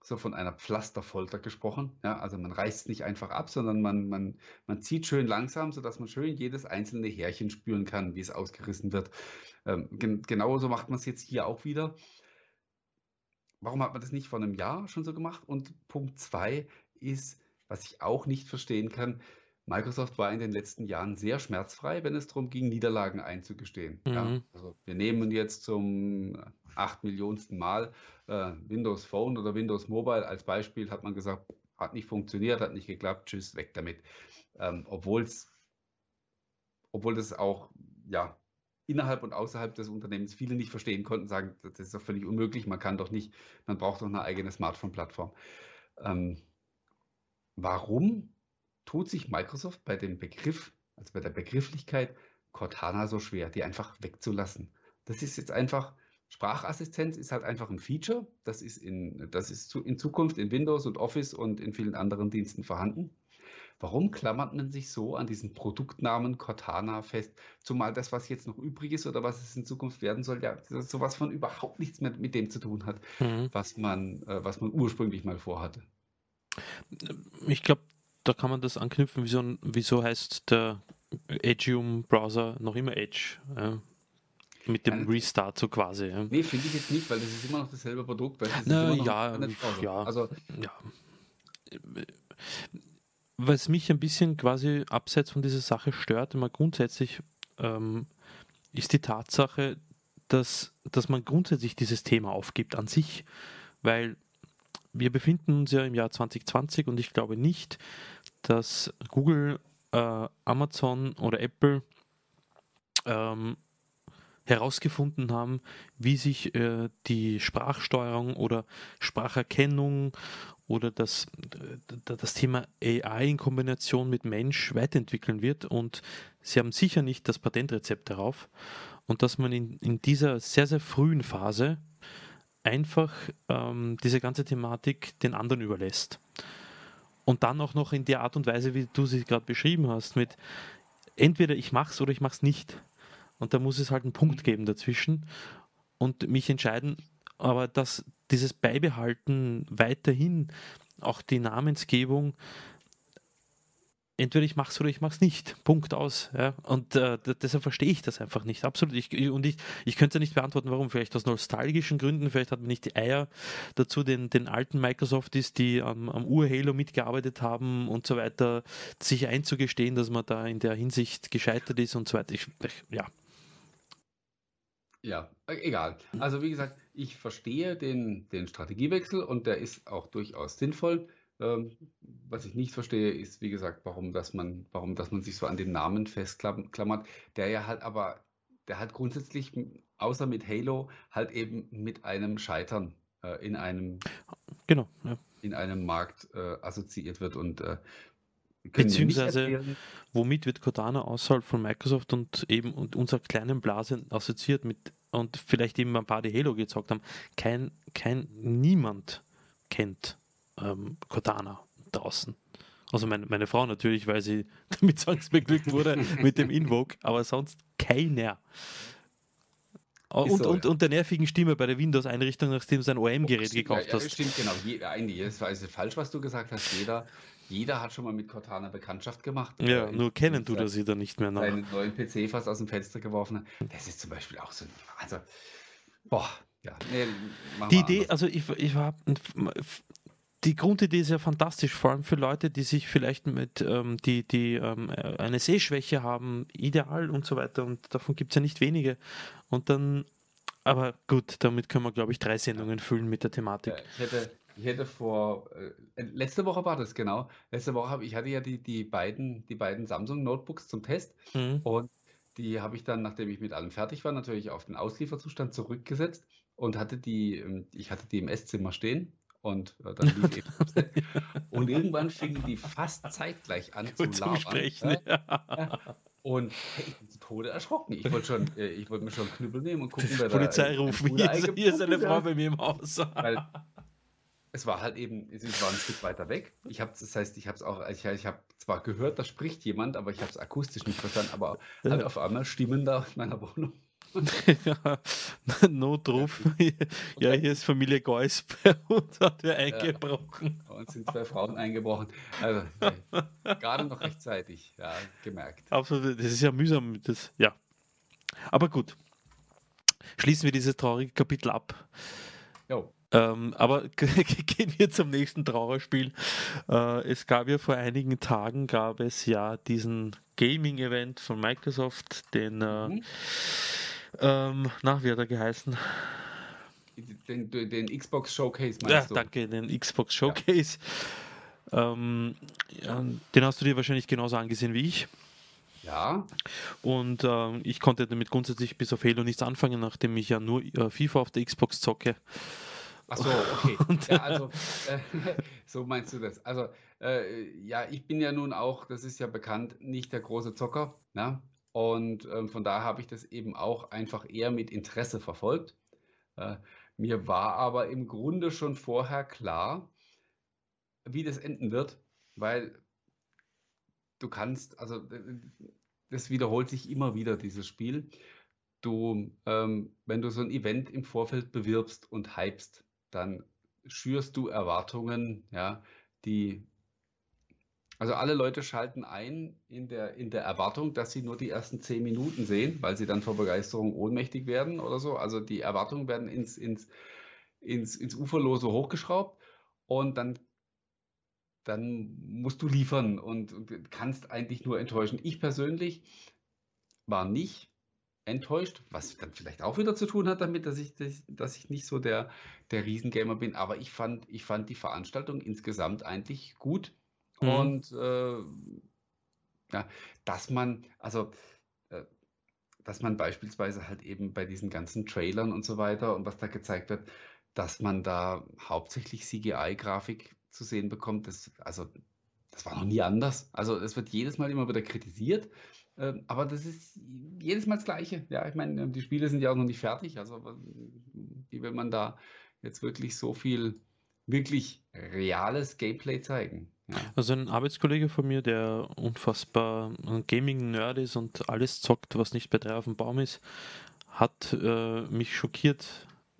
so von einer Pflasterfolter gesprochen. Ja, also man reißt nicht einfach ab, sondern man, man, man zieht schön langsam, sodass man schön jedes einzelne Härchen spüren kann, wie es ausgerissen wird. Ähm, gen genauso macht man es jetzt hier auch wieder. Warum hat man das nicht vor einem Jahr schon so gemacht? Und Punkt zwei ist, was ich auch nicht verstehen kann, Microsoft war in den letzten Jahren sehr schmerzfrei, wenn es darum ging, Niederlagen einzugestehen. Mhm. Ja, also wir nehmen jetzt zum acht Millionsten Mal äh, Windows Phone oder Windows Mobile als Beispiel, hat man gesagt, hat nicht funktioniert, hat nicht geklappt, tschüss, weg damit. Ähm, obwohl es, obwohl das auch, ja, innerhalb und außerhalb des Unternehmens viele nicht verstehen konnten, sagen, das ist doch völlig unmöglich, man kann doch nicht, man braucht doch eine eigene Smartphone-Plattform. Ähm, warum tut sich Microsoft bei dem Begriff, also bei der Begrifflichkeit Cortana so schwer, die einfach wegzulassen? Das ist jetzt einfach, Sprachassistenz ist halt einfach ein Feature. Das ist, in, das ist in Zukunft in Windows und Office und in vielen anderen Diensten vorhanden. Warum klammert man sich so an diesen Produktnamen Cortana fest? Zumal das, was jetzt noch übrig ist oder was es in Zukunft werden soll, ja sowas von überhaupt nichts mehr mit dem zu tun hat, mhm. was, man, äh, was man ursprünglich mal vorhatte. Ich glaube, da kann man das anknüpfen. Wieso, wieso heißt der Edgeum-Browser noch immer Edge? Ja, mit dem Restart so quasi. Ja. Nee, finde ich jetzt nicht, weil das ist immer noch dasselbe Produkt. Weil Na, ja, ja, also, ja. Was mich ein bisschen quasi abseits von dieser Sache stört, immer grundsätzlich, ähm, ist die Tatsache, dass, dass man grundsätzlich dieses Thema aufgibt an sich, weil wir befinden uns ja im Jahr 2020 und ich glaube nicht, dass Google, äh, Amazon oder Apple ähm, herausgefunden haben, wie sich äh, die Sprachsteuerung oder Spracherkennung oder das, das Thema AI in Kombination mit Mensch weiterentwickeln wird. Und sie haben sicher nicht das Patentrezept darauf. Und dass man in, in dieser sehr, sehr frühen Phase einfach ähm, diese ganze Thematik den anderen überlässt. Und dann auch noch in der Art und Weise, wie du sie gerade beschrieben hast, mit entweder ich mache es oder ich mache es nicht. Und da muss es halt einen Punkt geben dazwischen und mich entscheiden, aber dass dieses Beibehalten weiterhin auch die Namensgebung entweder ich mache es oder ich mache es nicht. Punkt aus. Ja? Und äh, deshalb verstehe ich das einfach nicht. Absolut. Ich, und ich, ich könnte ja nicht beantworten, warum. Vielleicht aus nostalgischen Gründen, vielleicht hat man nicht die Eier dazu, den, den alten Microsoft ist, die am, am Ur-Halo mitgearbeitet haben und so weiter, sich einzugestehen, dass man da in der Hinsicht gescheitert ist und so weiter. Ich, ich, ja, ja, e egal. Also wie gesagt, ich verstehe den, den Strategiewechsel und der ist auch durchaus sinnvoll. Ähm, was ich nicht verstehe, ist, wie gesagt, warum, dass man, warum, dass man sich so an den Namen festklammert, der ja halt aber, der halt grundsätzlich, außer mit Halo, halt eben mit einem Scheitern äh, in einem genau, ja. in einem Markt äh, assoziiert wird und äh, Beziehungsweise, womit wird Cortana außerhalb von Microsoft und eben und unserer kleinen Blase assoziiert mit und vielleicht eben ein paar, die Halo gezockt haben, kein, kein, niemand kennt ähm, Cortana draußen. Also meine, meine Frau natürlich, weil sie damit zwangsbeglückt wurde mit dem Invoke, aber sonst keiner. Und, so, und, ja. und der nervigen Stimme bei der Windows-Einrichtung, nachdem du ein OM-Gerät gekauft ja, ja, hast. Stimmt, genau. Je, eigentlich, war also falsch, was du gesagt hast. Jeder, jeder hat schon mal mit Cortana Bekanntschaft gemacht. Ja, nur kennen du das wieder nicht mehr nach. Neuen PC fast aus dem Fenster geworfen. Das ist zum Beispiel auch so. Also, boah, ja. Nee, die Idee, anders. also ich, ich war die Grundidee ist ja fantastisch, vor allem für Leute, die sich vielleicht mit, ähm, die, die ähm, eine Sehschwäche haben, ideal und so weiter. Und davon gibt es ja nicht wenige. Und dann, aber gut, damit können wir, glaube ich, drei Sendungen füllen mit der Thematik. Ich, hätte, ich hätte vor, äh, letzte Woche war das genau. Letzte Woche habe ich hatte ja die, die beiden, die beiden Samsung Notebooks zum Test. Mhm. Und die habe ich dann, nachdem ich mit allem fertig war, natürlich auf den Auslieferzustand zurückgesetzt und hatte die, ähm, ich hatte die im Esszimmer stehen und äh, dann lief eben Und irgendwann fingen die fast zeitgleich an zu labern. Sprechen, ja. Ja. Und hey, ich bin zu Tode erschrocken. Ich wollte schon, äh, ich wollte mir schon Knüppel nehmen und gucken, wer Polizei da. rufen, hier, ist, hier ist eine Frau bei mir im Haus. Weil es war halt eben, es war ein Stück weiter weg. Ich habe, das heißt, ich habe es auch, ich, ich habe zwar gehört, da spricht jemand, aber ich habe es akustisch nicht verstanden. Aber halt auf einmal Stimmen da in meiner Wohnung. Notruf. Ja, hier ist Familie Geuss bei uns, hat wer eingebrochen. Ja, uns sind zwei Frauen eingebrochen. Also, gerade noch rechtzeitig, ja, gemerkt. Absolut, das ist ja mühsam. Das, ja. Aber gut. Schließen wir dieses traurige Kapitel ab. Jo. Ähm, aber gehen wir zum nächsten Trauerspiel. Äh, es gab ja vor einigen Tagen gab es ja diesen Gaming-Event von Microsoft, den äh, mhm. Ähm, na, wie hat er geheißen? Den, den Xbox Showcase meinst ja, du? danke, den Xbox Showcase. Ja. Ähm, ja, den hast du dir wahrscheinlich genauso angesehen wie ich. Ja. Und äh, ich konnte damit grundsätzlich bis auf Halo nichts anfangen, nachdem ich ja nur äh, FIFA auf der Xbox zocke. Achso, okay. ja, also, äh, so meinst du das. Also, äh, ja, ich bin ja nun auch, das ist ja bekannt, nicht der große Zocker. Ne? Und ähm, von daher habe ich das eben auch einfach eher mit Interesse verfolgt. Äh, mir war aber im Grunde schon vorher klar, wie das enden wird, weil du kannst, also das wiederholt sich immer wieder, dieses Spiel. Du, ähm, wenn du so ein Event im Vorfeld bewirbst und hypst, dann schürst du Erwartungen, ja, die also alle Leute schalten ein in der, in der Erwartung, dass sie nur die ersten zehn Minuten sehen, weil sie dann vor Begeisterung ohnmächtig werden oder so. Also die Erwartungen werden ins, ins, ins, ins Uferlose hochgeschraubt und dann, dann musst du liefern und, und kannst eigentlich nur enttäuschen. Ich persönlich war nicht enttäuscht, was dann vielleicht auch wieder zu tun hat damit, dass ich, dass ich nicht so der, der Riesengamer bin. Aber ich fand, ich fand die Veranstaltung insgesamt eigentlich gut. Mhm. Und äh, ja, dass man, also äh, dass man beispielsweise halt eben bei diesen ganzen Trailern und so weiter und was da gezeigt wird, dass man da hauptsächlich CGI-Grafik zu sehen bekommt, das, also das war noch nie anders. Also es wird jedes Mal immer wieder kritisiert, äh, aber das ist jedes Mal das Gleiche. Ja, ich meine, die Spiele sind ja auch noch nicht fertig, also wie will man da jetzt wirklich so viel wirklich reales Gameplay zeigen? Also ein Arbeitskollege von mir, der unfassbar ein Gaming-Nerd ist und alles zockt, was nicht bei drei auf dem Baum ist, hat äh, mich schockiert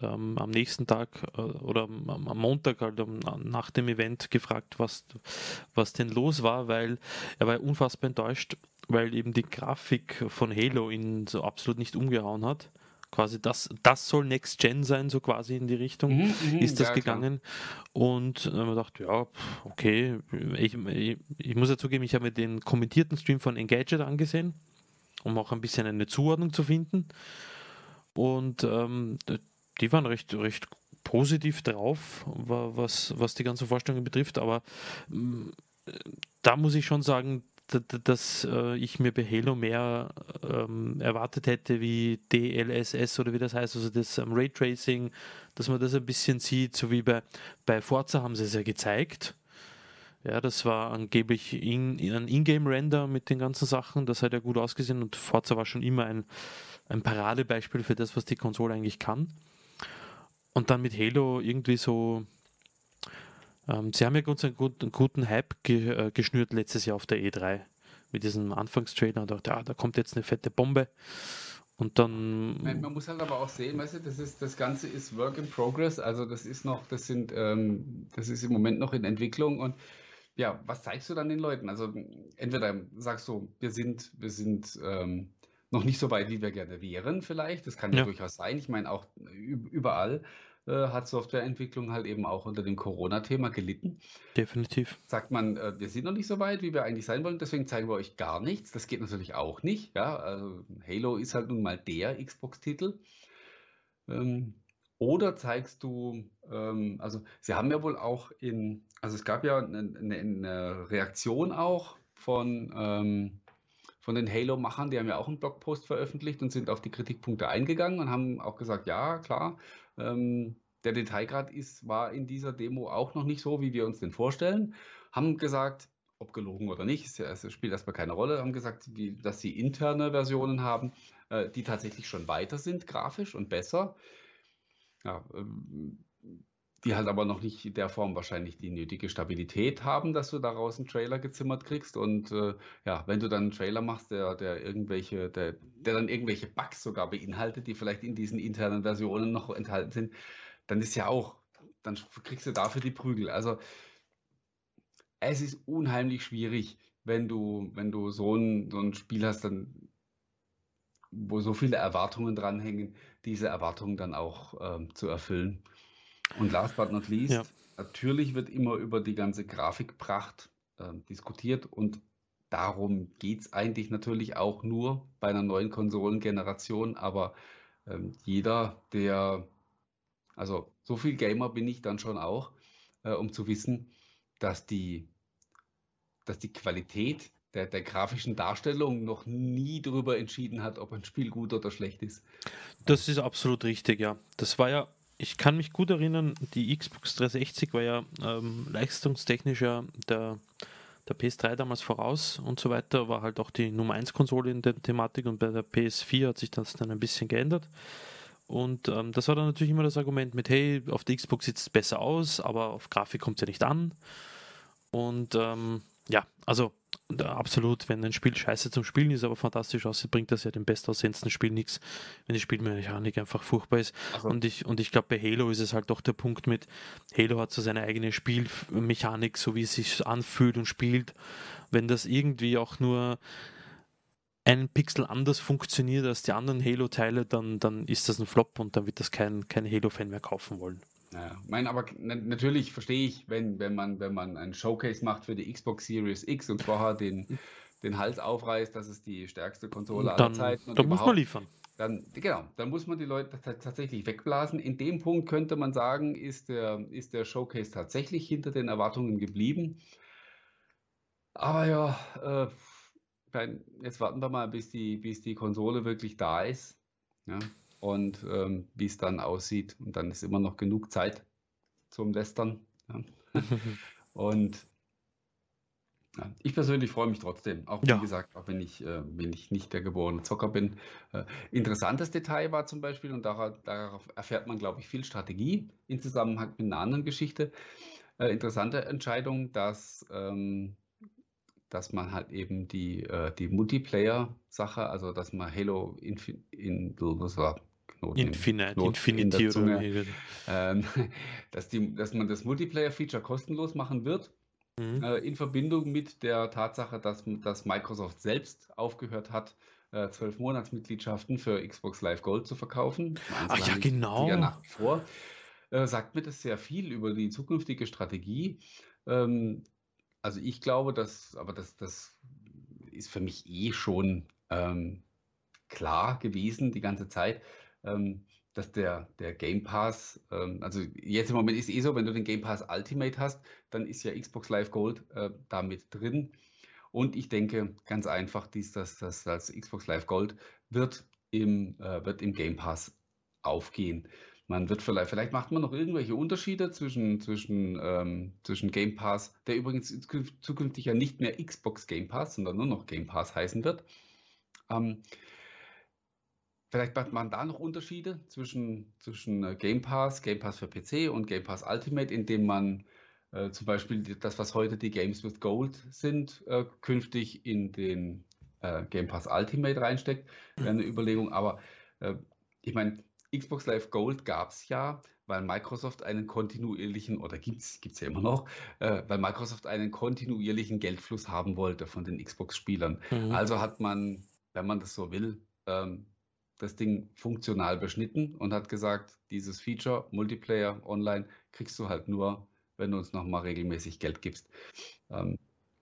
ähm, am nächsten Tag äh, oder am, am, Montag halt um, nach dem Event gefragt, was, was denn los war, weil er war unfassbar enttäuscht, weil eben die Grafik von Halo ihn so absolut nicht umgehauen hat quasi das, das soll Next Gen sein, so quasi in die Richtung mhm, mhm ist das ja, gegangen. Klar. Und haben wir gedacht, ja, okay, ich, ich, ich muss ja zugeben, ich habe mir den kommentierten Stream von Engadget angesehen, um auch ein bisschen eine Zuordnung zu finden. Und ähm, die waren recht, recht positiv drauf, was, was die ganze Vorstellung betrifft, aber äh, da muss ich schon sagen, dass äh, ich mir bei Halo mehr ähm, erwartet hätte wie DLSS oder wie das heißt, also das ähm, Raytracing, dass man das ein bisschen sieht, so wie bei, bei Forza haben sie es ja gezeigt. Ja, das war angeblich in, ein Ingame-Render mit den ganzen Sachen, das hat ja gut ausgesehen und Forza war schon immer ein, ein Paradebeispiel für das, was die Konsole eigentlich kann. Und dann mit Halo irgendwie so ähm, sie haben ja uns einen guten, guten Hype ge, äh, geschnürt letztes Jahr auf der E3 mit diesem Anfangstrailer und dachte, ah, da kommt jetzt eine fette Bombe. Und dann. Man, man, muss halt aber auch sehen, weißt du, das, ist, das Ganze ist Work in Progress, also das ist noch, das sind, ähm, das ist im Moment noch in Entwicklung und ja, was zeigst du dann den Leuten? Also entweder sagst du, wir sind, wir sind ähm, noch nicht so weit, wie wir gerne wären, vielleicht. Das kann ja, ja durchaus sein. Ich meine, auch überall hat Softwareentwicklung halt eben auch unter dem Corona-Thema gelitten. Definitiv. Sagt man, äh, wir sind noch nicht so weit, wie wir eigentlich sein wollen, deswegen zeigen wir euch gar nichts. Das geht natürlich auch nicht. Ja? Also Halo ist halt nun mal der Xbox-Titel. Ähm, oder zeigst du, ähm, also sie haben ja wohl auch in, also es gab ja eine, eine, eine Reaktion auch von, ähm, von den Halo-Machern, die haben ja auch einen Blogpost veröffentlicht und sind auf die Kritikpunkte eingegangen und haben auch gesagt, ja, klar, ähm, der Detailgrad ist, war in dieser Demo auch noch nicht so, wie wir uns den vorstellen. Haben gesagt, ob gelogen oder nicht, es spielt erstmal keine Rolle, haben gesagt, wie, dass sie interne Versionen haben, äh, die tatsächlich schon weiter sind, grafisch und besser. Ja, ähm, die halt aber noch nicht in der Form wahrscheinlich die nötige Stabilität haben, dass du daraus einen Trailer gezimmert kriegst. Und äh, ja, wenn du dann einen Trailer machst, der, der irgendwelche, der, der dann irgendwelche Bugs sogar beinhaltet, die vielleicht in diesen internen Versionen noch enthalten sind, dann ist ja auch, dann kriegst du dafür die Prügel. Also es ist unheimlich schwierig, wenn du, wenn du so ein, so ein Spiel hast, dann, wo so viele Erwartungen dranhängen, diese Erwartungen dann auch ähm, zu erfüllen. Und last but not least, ja. natürlich wird immer über die ganze Grafikpracht äh, diskutiert und darum geht es eigentlich natürlich auch nur bei einer neuen Konsolengeneration, aber ähm, jeder, der, also so viel Gamer bin ich dann schon auch, äh, um zu wissen, dass die, dass die Qualität der, der grafischen Darstellung noch nie darüber entschieden hat, ob ein Spiel gut oder schlecht ist. Das ist absolut richtig, ja. Das war ja ich kann mich gut erinnern, die Xbox 360 war ja ähm, ja der, der PS3 damals voraus und so weiter, war halt auch die Nummer 1 Konsole in der Thematik und bei der PS4 hat sich das dann ein bisschen geändert. Und ähm, das war dann natürlich immer das Argument mit, hey, auf der Xbox sieht es besser aus, aber auf Grafik kommt es ja nicht an. Und ähm, ja, also absolut, wenn ein Spiel scheiße zum Spielen ist, aber fantastisch aussieht, bringt das ja dem bestaussehendsten Spiel nichts, wenn die Spielmechanik einfach furchtbar ist. Also. Und ich, und ich glaube, bei Halo ist es halt doch der Punkt mit, Halo hat so seine eigene Spielmechanik, so wie es sich anfühlt und spielt. Wenn das irgendwie auch nur ein Pixel anders funktioniert als die anderen Halo-Teile, dann, dann ist das ein Flop und dann wird das kein, kein Halo-Fan mehr kaufen wollen. Ja, mein, aber natürlich verstehe ich, wenn, wenn, man, wenn man ein Showcase macht für die Xbox Series X und vorher den, den Hals aufreißt, das ist die stärkste Konsole aller Zeiten. dann muss man liefern. Dann, genau, dann muss man die Leute tatsächlich wegblasen. In dem Punkt könnte man sagen, ist der, ist der Showcase tatsächlich hinter den Erwartungen geblieben. Aber ja, äh, jetzt warten wir mal, bis die, bis die Konsole wirklich da ist. Ja und ähm, wie es dann aussieht. Und dann ist immer noch genug Zeit zum Western. Ja. und ja, ich persönlich freue mich trotzdem, auch wie ja. gesagt, auch wenn ich, äh, wenn ich nicht der geborene Zocker bin. Äh, interessantes Detail war zum Beispiel, und darauf, darauf erfährt man, glaube ich, viel Strategie im Zusammenhang mit einer anderen Geschichte. Äh, interessante Entscheidung, dass, ähm, dass man halt eben die, äh, die Multiplayer-Sache, also dass man Halo in, in, was war, Knoten. Infinite, Knoten Infinity in wie. Ähm, dass, die, dass man das Multiplayer-Feature kostenlos machen wird. Mhm. Äh, in Verbindung mit der Tatsache, dass, dass Microsoft selbst aufgehört hat, äh, zwölf äh, Monatsmitgliedschaften für Xbox Live Gold zu verkaufen. Ach ja, genau. Ja, nach wie vor. Äh, sagt mir das sehr viel über die zukünftige Strategie. Ähm, also ich glaube, dass, aber das, das ist für mich eh schon ähm, klar gewesen die ganze Zeit, dass der, der Game Pass, ähm, also jetzt im Moment ist es eh so, wenn du den Game Pass Ultimate hast, dann ist ja Xbox Live Gold äh, damit drin. Und ich denke ganz einfach, dies, dass das als Xbox Live Gold wird im, äh, wird im Game Pass aufgehen. Man wird vielleicht, vielleicht macht man noch irgendwelche Unterschiede zwischen, zwischen, ähm, zwischen Game Pass, der übrigens zukünftig ja nicht mehr Xbox Game Pass, sondern nur noch Game Pass heißen wird. Ähm, vielleicht macht man da noch Unterschiede zwischen, zwischen äh, Game Pass, Game Pass für PC und Game Pass Ultimate, indem man äh, zum Beispiel das, was heute die Games with Gold sind, äh, künftig in den äh, Game Pass Ultimate reinsteckt. Wäre eine Überlegung, aber äh, ich meine, Xbox Live Gold gab es ja, weil Microsoft einen kontinuierlichen, oder gibt es ja immer noch, äh, weil Microsoft einen kontinuierlichen Geldfluss haben wollte von den Xbox-Spielern. Mhm. Also hat man, wenn man das so will, ähm, das Ding funktional beschnitten und hat gesagt, dieses Feature Multiplayer online kriegst du halt nur, wenn du uns nochmal regelmäßig Geld gibst. Ähm,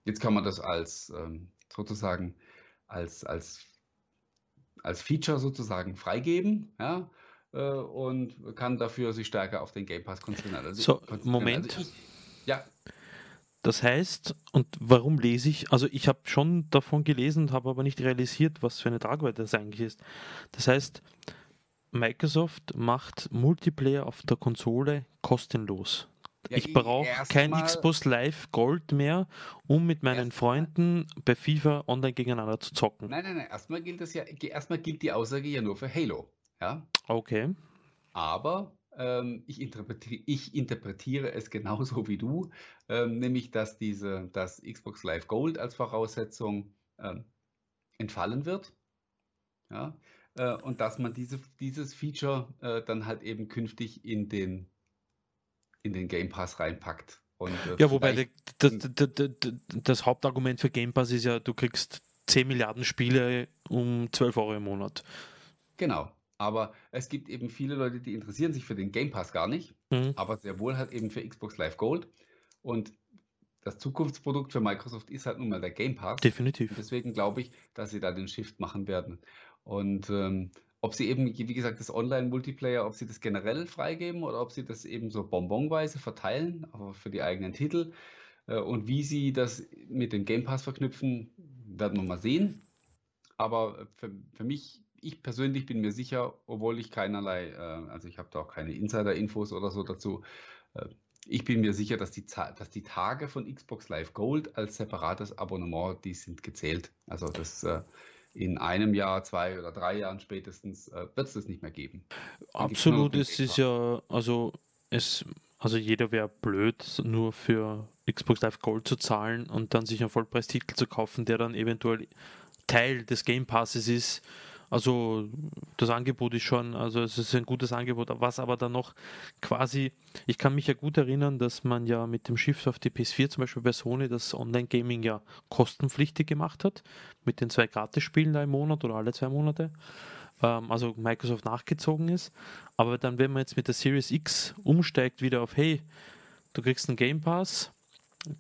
jetzt kann man das als ähm, sozusagen als, als, als Feature sozusagen freigeben, ja, äh, und kann dafür sich stärker auf den Game Pass konzentrieren. Also, so. Moment. Also ich, ja. Das heißt, und warum lese ich? Also ich habe schon davon gelesen, habe aber nicht realisiert, was für eine Tragweite das eigentlich ist. Das heißt, Microsoft macht Multiplayer auf der Konsole kostenlos. Ja, ich brauche kein Xbox Live Gold mehr, um mit meinen Freunden bei FIFA online gegeneinander zu zocken. Nein, nein, nein. Erstmal gilt das ja, erstmal gilt die Aussage ja nur für Halo. Ja? Okay. Aber ich, interpretiere, ich interpretiere es genauso wie du, ähm, nämlich dass diese, dass Xbox Live Gold als Voraussetzung ähm, entfallen wird. Ja? Äh, und dass man diese, dieses Feature äh, dann halt eben künftig in den, in den Game Pass reinpackt. Und, äh, ja, wobei das, das, das Hauptargument für Game Pass ist ja, du kriegst 10 Milliarden Spiele um 12 Euro im Monat. Genau. Aber es gibt eben viele Leute, die interessieren sich für den Game Pass gar nicht, mhm. aber sehr wohl halt eben für Xbox Live Gold. Und das Zukunftsprodukt für Microsoft ist halt nun mal der Game Pass. Definitiv. Und deswegen glaube ich, dass sie da den Shift machen werden. Und ähm, ob sie eben, wie gesagt, das Online-Multiplayer, ob sie das generell freigeben oder ob sie das eben so bonbonweise verteilen, aber für die eigenen Titel. Äh, und wie sie das mit dem Game Pass verknüpfen, werden wir mal sehen. Aber für, für mich ich persönlich bin mir sicher, obwohl ich keinerlei, äh, also ich habe da auch keine Insider-Infos oder so dazu, äh, ich bin mir sicher, dass die, dass die Tage von Xbox Live Gold als separates Abonnement, die sind gezählt. Also das äh, in einem Jahr, zwei oder drei Jahren spätestens äh, wird es das nicht mehr geben. Dann Absolut, es ist ja, also es, also jeder wäre blöd, nur für Xbox Live Gold zu zahlen und dann sich einen Vollpreistitel zu kaufen, der dann eventuell Teil des Game Passes ist also das Angebot ist schon, also es ist ein gutes Angebot, was aber dann noch quasi, ich kann mich ja gut erinnern, dass man ja mit dem Shift auf die PS4 zum Beispiel bei Sony das Online-Gaming ja kostenpflichtig gemacht hat, mit den zwei Gratis-Spielen da im Monat oder alle zwei Monate, ähm, also Microsoft nachgezogen ist. Aber dann, wenn man jetzt mit der Series X umsteigt wieder auf, hey, du kriegst einen Game Pass,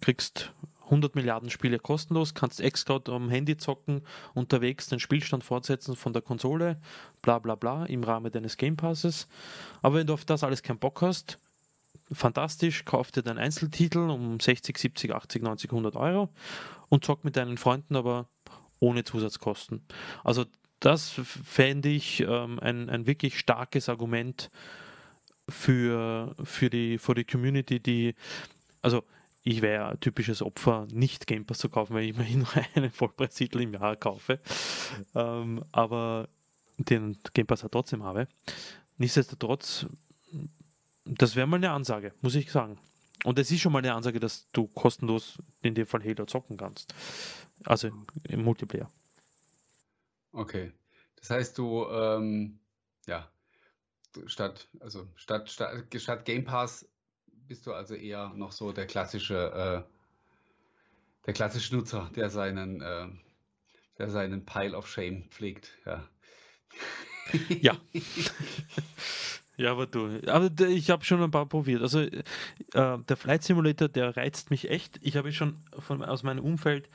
kriegst 100 Milliarden Spiele kostenlos, kannst xCloud am Handy zocken, unterwegs den Spielstand fortsetzen von der Konsole, bla bla bla, im Rahmen deines Game Passes. Aber wenn du auf das alles keinen Bock hast, fantastisch, kauf dir deinen Einzeltitel um 60, 70, 80, 90, 100 Euro und zock mit deinen Freunden, aber ohne Zusatzkosten. Also das fände ich ähm, ein, ein wirklich starkes Argument für, für, die, für die Community, die, also ich wäre ein typisches Opfer, nicht Game Pass zu kaufen, weil ich immerhin nur einen Vollpreistitel im Jahr kaufe. Ähm, aber den Game Pass ja trotzdem habe. Nichtsdestotrotz, das wäre mal eine Ansage, muss ich sagen. Und es ist schon mal eine Ansage, dass du kostenlos in dem Fall Halo zocken kannst. Also im Multiplayer. Okay. Das heißt, du, ähm, ja, statt, also statt, statt, statt Game Pass bist du also eher noch so der klassische, äh, der klassische Nutzer, der seinen, äh, der seinen Pile of Shame pflegt. Ja. ja. ja, aber du, aber ich habe schon ein paar probiert. Also äh, der Flight Simulator, der reizt mich echt. Ich habe schon von, aus meinem Umfeld,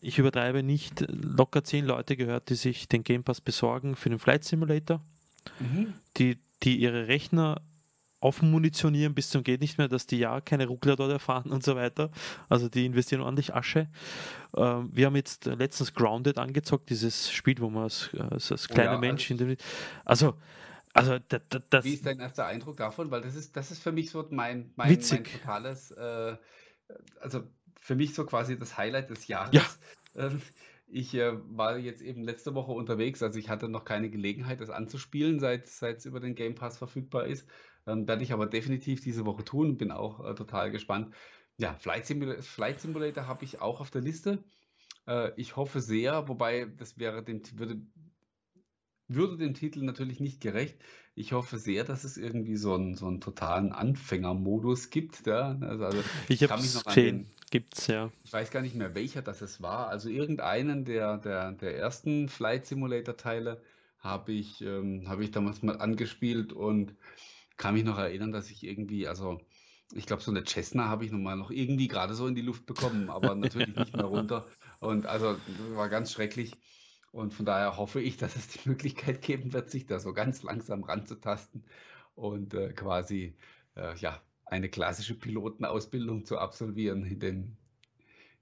ich übertreibe nicht, locker zehn Leute gehört, die sich den Game Pass besorgen für den Flight Simulator, mhm. die, die ihre Rechner aufmunitionieren bis zum geht nicht mehr, dass die ja keine Ruckler dort erfahren und so weiter. Also die investieren ordentlich Asche. Ähm, wir haben jetzt letztens Grounded angezockt, dieses Spiel, wo man als, als, als kleiner oh ja, Mensch also, in dem, also also das, das, Wie ist dein erster Eindruck davon? Weil das ist, das ist für mich so mein, mein, mein totales, äh, also für mich so quasi das Highlight des Jahres. Ja. Ähm, ich äh, war jetzt eben letzte Woche unterwegs, also ich hatte noch keine Gelegenheit, das anzuspielen, seit es über den Game Pass verfügbar ist. Ähm, werde ich aber definitiv diese Woche tun und bin auch äh, total gespannt. Ja, Flight Simulator, Flight Simulator habe ich auch auf der Liste. Äh, ich hoffe sehr, wobei das wäre dem, würde, würde dem Titel natürlich nicht gerecht. Ich hoffe sehr, dass es irgendwie so einen, so einen totalen Anfängermodus gibt. Ja? Also, also ich habe es gesehen, gibt es ja. Ich weiß gar nicht mehr, welcher das es war. Also irgendeinen der, der, der ersten Flight Simulator Teile habe ich, ähm, hab ich damals mal angespielt und kann mich noch erinnern, dass ich irgendwie, also ich glaube, so eine Cessna habe ich nochmal noch irgendwie gerade so in die Luft bekommen, aber natürlich nicht mehr runter. Und also das war ganz schrecklich. Und von daher hoffe ich, dass es die Möglichkeit geben wird, sich da so ganz langsam ranzutasten und äh, quasi äh, ja, eine klassische Pilotenausbildung zu absolvieren in dem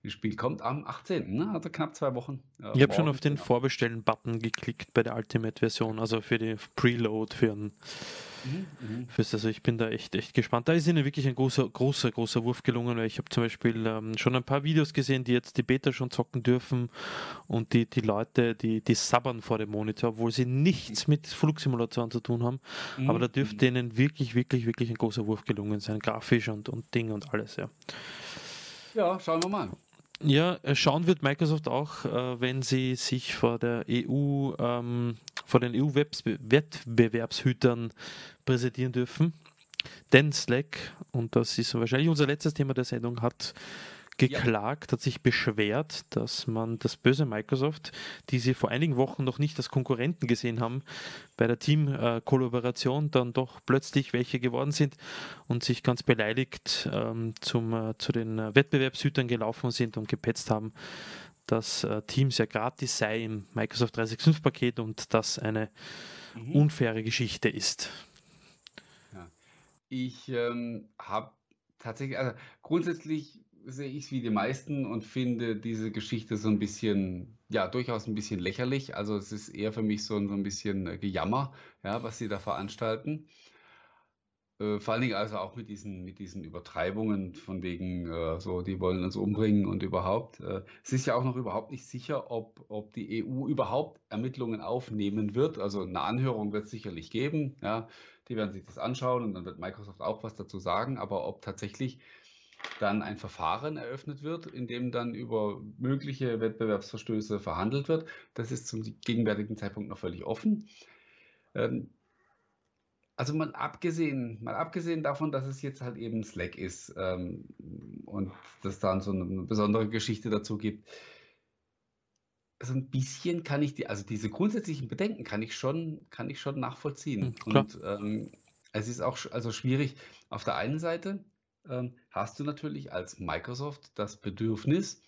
das Spiel kommt am 18., ne? also knapp zwei Wochen. Äh, ich habe schon auf den genau. Vorbestellen-Button geklickt bei der Ultimate-Version, also für die Preload, für ein Mhm, mhm. Fürs, also ich bin da echt, echt gespannt. Da ist ihnen wirklich ein großer, großer, großer Wurf gelungen, weil ich habe zum Beispiel ähm, schon ein paar Videos gesehen, die jetzt die Beta schon zocken dürfen und die, die Leute, die, die sabbern vor dem Monitor, obwohl sie nichts mit Flugsimulation zu tun haben. Mhm. Aber da dürfte mhm. ihnen wirklich, wirklich, wirklich ein großer Wurf gelungen sein, grafisch und, und Ding und alles, ja. Ja, schauen wir mal. Ja, äh, schauen wird Microsoft auch, äh, wenn sie sich vor der EU, ähm, vor den EU-Wettbewerbshütern präsentieren dürfen. Denn Slack, und das ist wahrscheinlich unser letztes Thema der Sendung, hat geklagt, ja. hat sich beschwert, dass man das böse Microsoft, die sie vor einigen Wochen noch nicht als Konkurrenten gesehen haben, bei der Team-Kollaboration dann doch plötzlich welche geworden sind und sich ganz beleidigt ähm, zum, äh, zu den Wettbewerbshütern gelaufen sind und gepetzt haben, dass äh, Teams ja gratis sei im Microsoft 365-Paket und das eine mhm. unfaire Geschichte ist. Ja. Ich ähm, habe tatsächlich, also grundsätzlich sehe ich es wie die meisten und finde diese Geschichte so ein bisschen, ja, durchaus ein bisschen lächerlich. Also es ist eher für mich so ein, so ein bisschen äh, Gejammer, ja, was sie da veranstalten. Äh, vor allen Dingen also auch mit diesen, mit diesen Übertreibungen von wegen, äh, so, die wollen uns umbringen und überhaupt. Äh, es ist ja auch noch überhaupt nicht sicher, ob, ob die EU überhaupt Ermittlungen aufnehmen wird. Also eine Anhörung wird es sicherlich geben, ja. Die werden sich das anschauen und dann wird Microsoft auch was dazu sagen. Aber ob tatsächlich dann ein Verfahren eröffnet wird, in dem dann über mögliche Wettbewerbsverstöße verhandelt wird. Das ist zum gegenwärtigen Zeitpunkt noch völlig offen. Ähm, also mal abgesehen, mal abgesehen davon, dass es jetzt halt eben Slack ist ähm, und dass dann so eine besondere Geschichte dazu gibt, so ein bisschen kann ich die, also diese grundsätzlichen Bedenken kann ich schon, kann ich schon nachvollziehen. Mhm, und ähm, es ist auch also schwierig auf der einen Seite, hast du natürlich als Microsoft das Bedürfnis,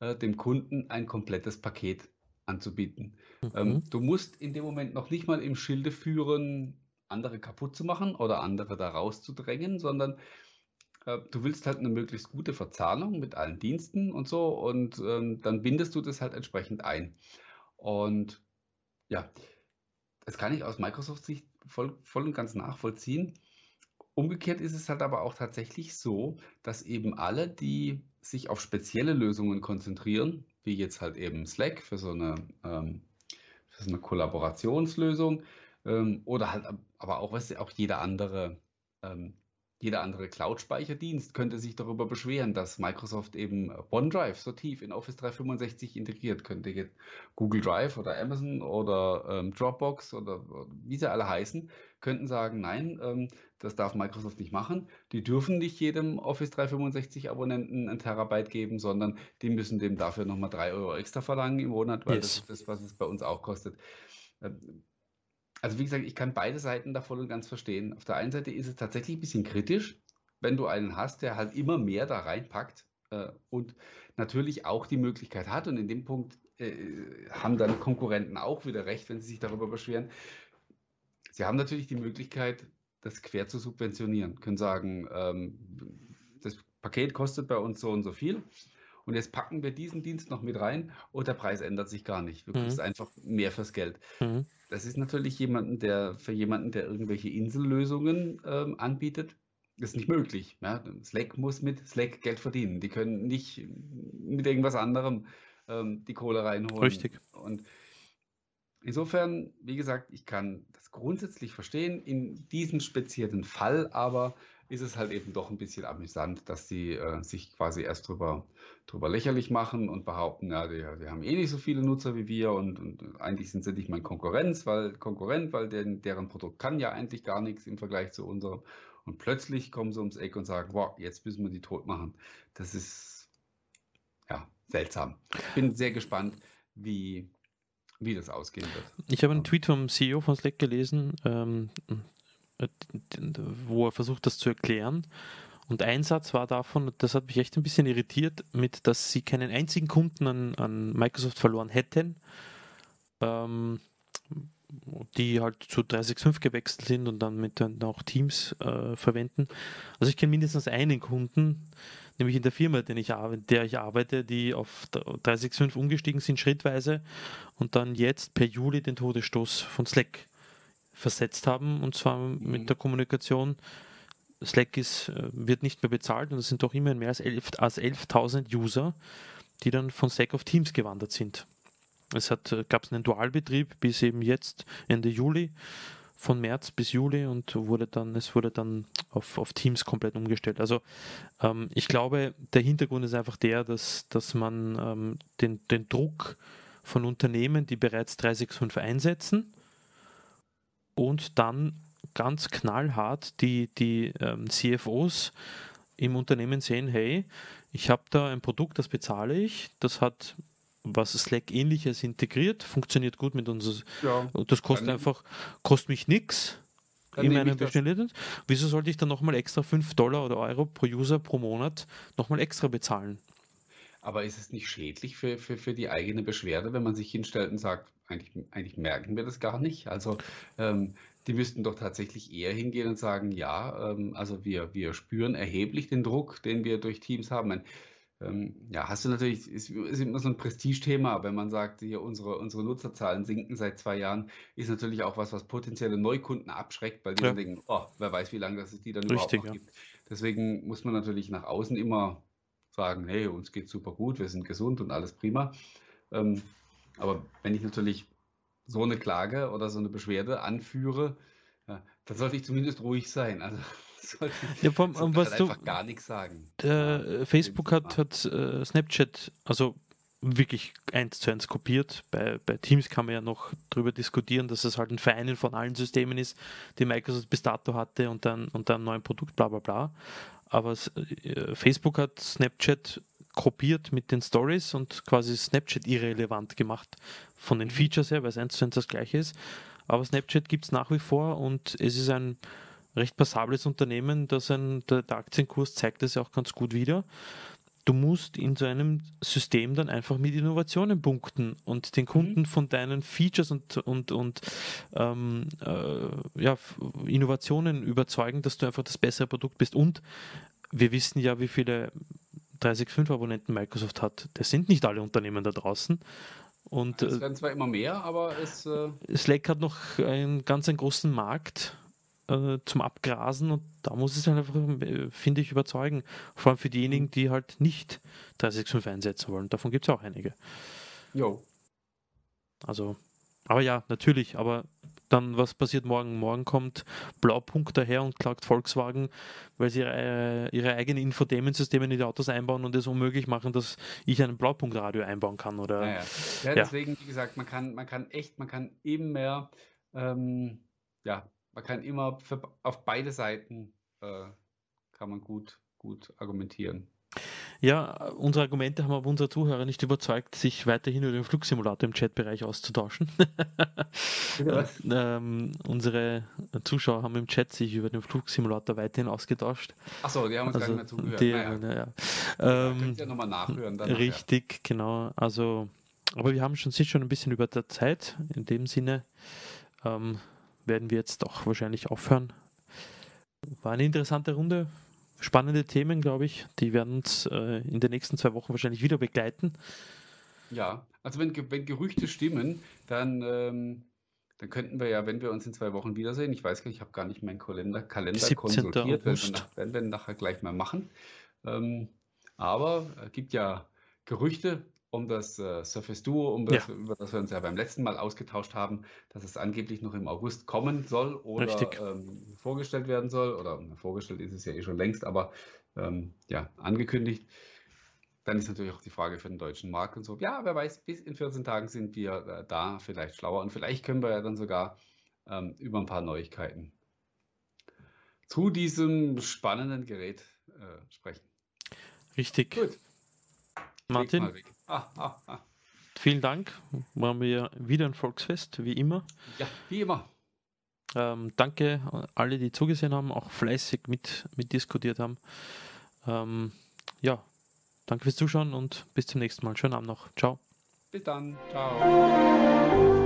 äh, dem Kunden ein komplettes Paket anzubieten. Ähm, mhm. du musst in dem Moment noch nicht mal im Schilde führen, andere kaputt zu machen oder andere da rauszudrängen, sondern äh, du willst halt eine möglichst gute Verzahnung mit allen Diensten und so und ähm, dann bindest du das halt entsprechend ein. Und ja, das kann ich aus Microsoft-Sicht voll, voll und ganz nachvollziehen. Umgekehrt ist es halt aber auch tatsächlich so, dass eben alle, die sich auf spezielle Lösungen konzentrieren, wie jetzt halt eben Slack für so eine, ähm, für so eine Kollaborationslösung ähm, oder halt aber auch, was auch jeder andere ähm, jeder andere Cloud-Speicherdienst könnte sich darüber beschweren, dass Microsoft eben OneDrive so tief in Office 365 integriert. Könnte jetzt Google Drive oder Amazon oder ähm, Dropbox oder, wie sie alle heißen, könnten sagen, nein, ähm, das darf Microsoft nicht machen. Die dürfen nicht jedem Office 365 Abonnenten ein Terabyte geben, sondern die müssen dem dafür nochmal drei Euro extra verlangen im Monat, weil yes. das ist das, was es bei uns auch kostet. Ähm, also wie gesagt, ich kann beide Seiten da voll und ganz verstehen. Auf der einen Seite ist es tatsächlich ein bisschen kritisch, wenn du einen hast, der halt immer mehr da reinpackt äh, und natürlich auch die Möglichkeit hat. Und in dem Punkt äh, haben dann Konkurrenten auch wieder recht, wenn sie sich darüber beschweren. Sie haben natürlich die Möglichkeit, das quer zu subventionieren. Können sagen, ähm, das Paket kostet bei uns so und so viel. Und jetzt packen wir diesen Dienst noch mit rein und der Preis ändert sich gar nicht. Du kriegst mhm. einfach mehr fürs Geld. Mhm. Das ist natürlich jemanden, der für jemanden, der irgendwelche Insellösungen ähm, anbietet, ist nicht möglich. Ja? Slack muss mit Slack Geld verdienen. Die können nicht mit irgendwas anderem ähm, die Kohle reinholen. Richtig. Und insofern, wie gesagt, ich kann das grundsätzlich verstehen in diesem speziellen Fall, aber ist es halt eben doch ein bisschen amüsant, dass die äh, sich quasi erst drüber, drüber lächerlich machen und behaupten, ja, die, die haben eh nicht so viele Nutzer wie wir und, und eigentlich sind sie nicht mein Konkurrenz, weil Konkurrent, weil den, deren Produkt kann ja eigentlich gar nichts im Vergleich zu unserem. Und plötzlich kommen sie ums Eck und sagen, wow, jetzt müssen wir die tot machen. Das ist ja seltsam. Ich bin sehr gespannt, wie, wie das ausgehen wird. Ich habe einen Tweet vom CEO von Slack gelesen, ähm, wo er versucht, das zu erklären. Und ein Satz war davon, das hat mich echt ein bisschen irritiert, mit, dass sie keinen einzigen Kunden an, an Microsoft verloren hätten, ähm, die halt zu 365 gewechselt sind und dann mit dann auch Teams äh, verwenden. Also ich kenne mindestens einen Kunden, nämlich in der Firma, in ich, der ich arbeite, die auf 365 umgestiegen sind schrittweise und dann jetzt per Juli den Todesstoß von Slack versetzt haben, und zwar mhm. mit der Kommunikation. Slack ist, äh, wird nicht mehr bezahlt und es sind doch immerhin mehr als 11.000 als 11 User, die dann von Slack auf Teams gewandert sind. Es hat, äh, gab es einen Dualbetrieb bis eben jetzt Ende Juli, von März bis Juli und wurde dann, es wurde dann auf, auf Teams komplett umgestellt. Also ähm, ich glaube, der Hintergrund ist einfach der, dass, dass man ähm, den, den Druck von Unternehmen, die bereits 365 einsetzen, und dann ganz knallhart die, die ähm, CFOs im Unternehmen sehen, hey, ich habe da ein Produkt, das bezahle ich, das hat was Slack ähnliches integriert, funktioniert gut mit uns. Ja, das kostet einfach, kostet mich nichts in meinem Bestellung. Wieso sollte ich dann nochmal extra 5 Dollar oder Euro pro User pro Monat nochmal extra bezahlen? Aber ist es nicht schädlich für, für, für die eigene Beschwerde, wenn man sich hinstellt und sagt, eigentlich, eigentlich merken wir das gar nicht? Also ähm, die müssten doch tatsächlich eher hingehen und sagen, ja, ähm, also wir, wir spüren erheblich den Druck, den wir durch Teams haben. Meine, ähm, ja, hast du natürlich, ist, ist immer so ein Prestigethema, wenn man sagt, hier unsere, unsere Nutzerzahlen sinken seit zwei Jahren, ist natürlich auch was, was potenzielle Neukunden abschreckt, weil die ja. dann denken, oh, wer weiß, wie lange das es die dann Richtig, überhaupt noch ja. gibt. Deswegen muss man natürlich nach außen immer sagen, hey, uns geht super gut, wir sind gesund und alles prima. Ähm, aber wenn ich natürlich so eine Klage oder so eine Beschwerde anführe, ja, dann sollte ich zumindest ruhig sein. Also sollte, ja, vom, sollte was halt einfach gar nichts sagen. Ja, Facebook hat, hat äh, Snapchat, also wirklich eins zu eins kopiert. Bei, bei Teams kann man ja noch darüber diskutieren, dass es halt ein Vereinen von allen Systemen ist, die Microsoft bis dato hatte und dann, und dann ein neues Produkt, bla bla bla. Aber äh, Facebook hat Snapchat kopiert mit den Stories und quasi Snapchat irrelevant gemacht von den mhm. Features her, weil es eins zu eins das gleiche ist. Aber Snapchat gibt es nach wie vor und es ist ein recht passables Unternehmen, das ein, der, der Aktienkurs zeigt das ja auch ganz gut wieder. Du musst in so einem System dann einfach mit Innovationen punkten und den Kunden mhm. von deinen Features und, und, und ähm, äh, ja, Innovationen überzeugen, dass du einfach das bessere Produkt bist. Und wir wissen ja, wie viele 365-Abonnenten Microsoft hat. Das sind nicht alle Unternehmen da draußen. Und, es werden zwar immer mehr, aber es. Äh Slack hat noch einen ganz einen großen Markt äh, zum Abgrasen und da muss es einfach, äh, finde ich, überzeugen. Vor allem für diejenigen, mhm. die halt nicht 365 einsetzen wollen. Davon gibt es auch einige. Jo. Also, aber ja, natürlich, aber dann, was passiert morgen? Morgen kommt Blaupunkt daher und klagt Volkswagen, weil sie ihre, äh, ihre eigenen Infotainment-Systeme in die Autos einbauen und es unmöglich machen, dass ich ein Blaupunktradio einbauen kann. Oder, ja, ja. ja, deswegen, wie gesagt, man kann, man kann echt, man kann eben mehr, ähm, ja, man kann immer für, auf beide Seiten äh, kann man gut, gut argumentieren. Ja, unsere Argumente haben aber unsere Zuhörer nicht überzeugt, sich weiterhin über den Flugsimulator im Chatbereich auszutauschen. ähm, unsere Zuschauer haben im Chat sich über den Flugsimulator weiterhin ausgetauscht. Achso, die haben uns also, gar nicht mehr zugehört. Die, naja. naja. Ähm, könnt ihr nochmal nachhören. Dann richtig, nachher. genau. Also, aber wir haben schon, sind schon ein bisschen über der Zeit. In dem Sinne ähm, werden wir jetzt doch wahrscheinlich aufhören. war eine interessante Runde. Spannende Themen, glaube ich. Die werden uns äh, in den nächsten zwei Wochen wahrscheinlich wieder begleiten. Ja, also wenn, wenn Gerüchte stimmen, dann, ähm, dann könnten wir ja, wenn wir uns in zwei Wochen wiedersehen, ich weiß gar nicht, ich habe gar nicht meinen Kalender, Kalender konsultiert, werden wir, nachher gleich mal machen. Ähm, aber es gibt ja Gerüchte um das äh, Surface Duo, um das, ja. über das wir uns ja beim letzten Mal ausgetauscht haben, dass es angeblich noch im August kommen soll oder ähm, vorgestellt werden soll. Oder vorgestellt ist es ja eh schon längst, aber ähm, ja, angekündigt. Dann ist natürlich auch die Frage für den deutschen Markt und so. Ja, wer weiß, bis in 14 Tagen sind wir äh, da vielleicht schlauer und vielleicht können wir ja dann sogar ähm, über ein paar Neuigkeiten zu diesem spannenden Gerät äh, sprechen. Richtig. Gut. Martin. vielen Dank. Waren wir wieder ein Volksfest, wie immer. Ja, wie immer. Ähm, danke alle, die zugesehen haben, auch fleißig mit, mitdiskutiert haben. Ähm, ja, danke fürs Zuschauen und bis zum nächsten Mal. Schönen Abend noch. Ciao. Bis dann. Ciao.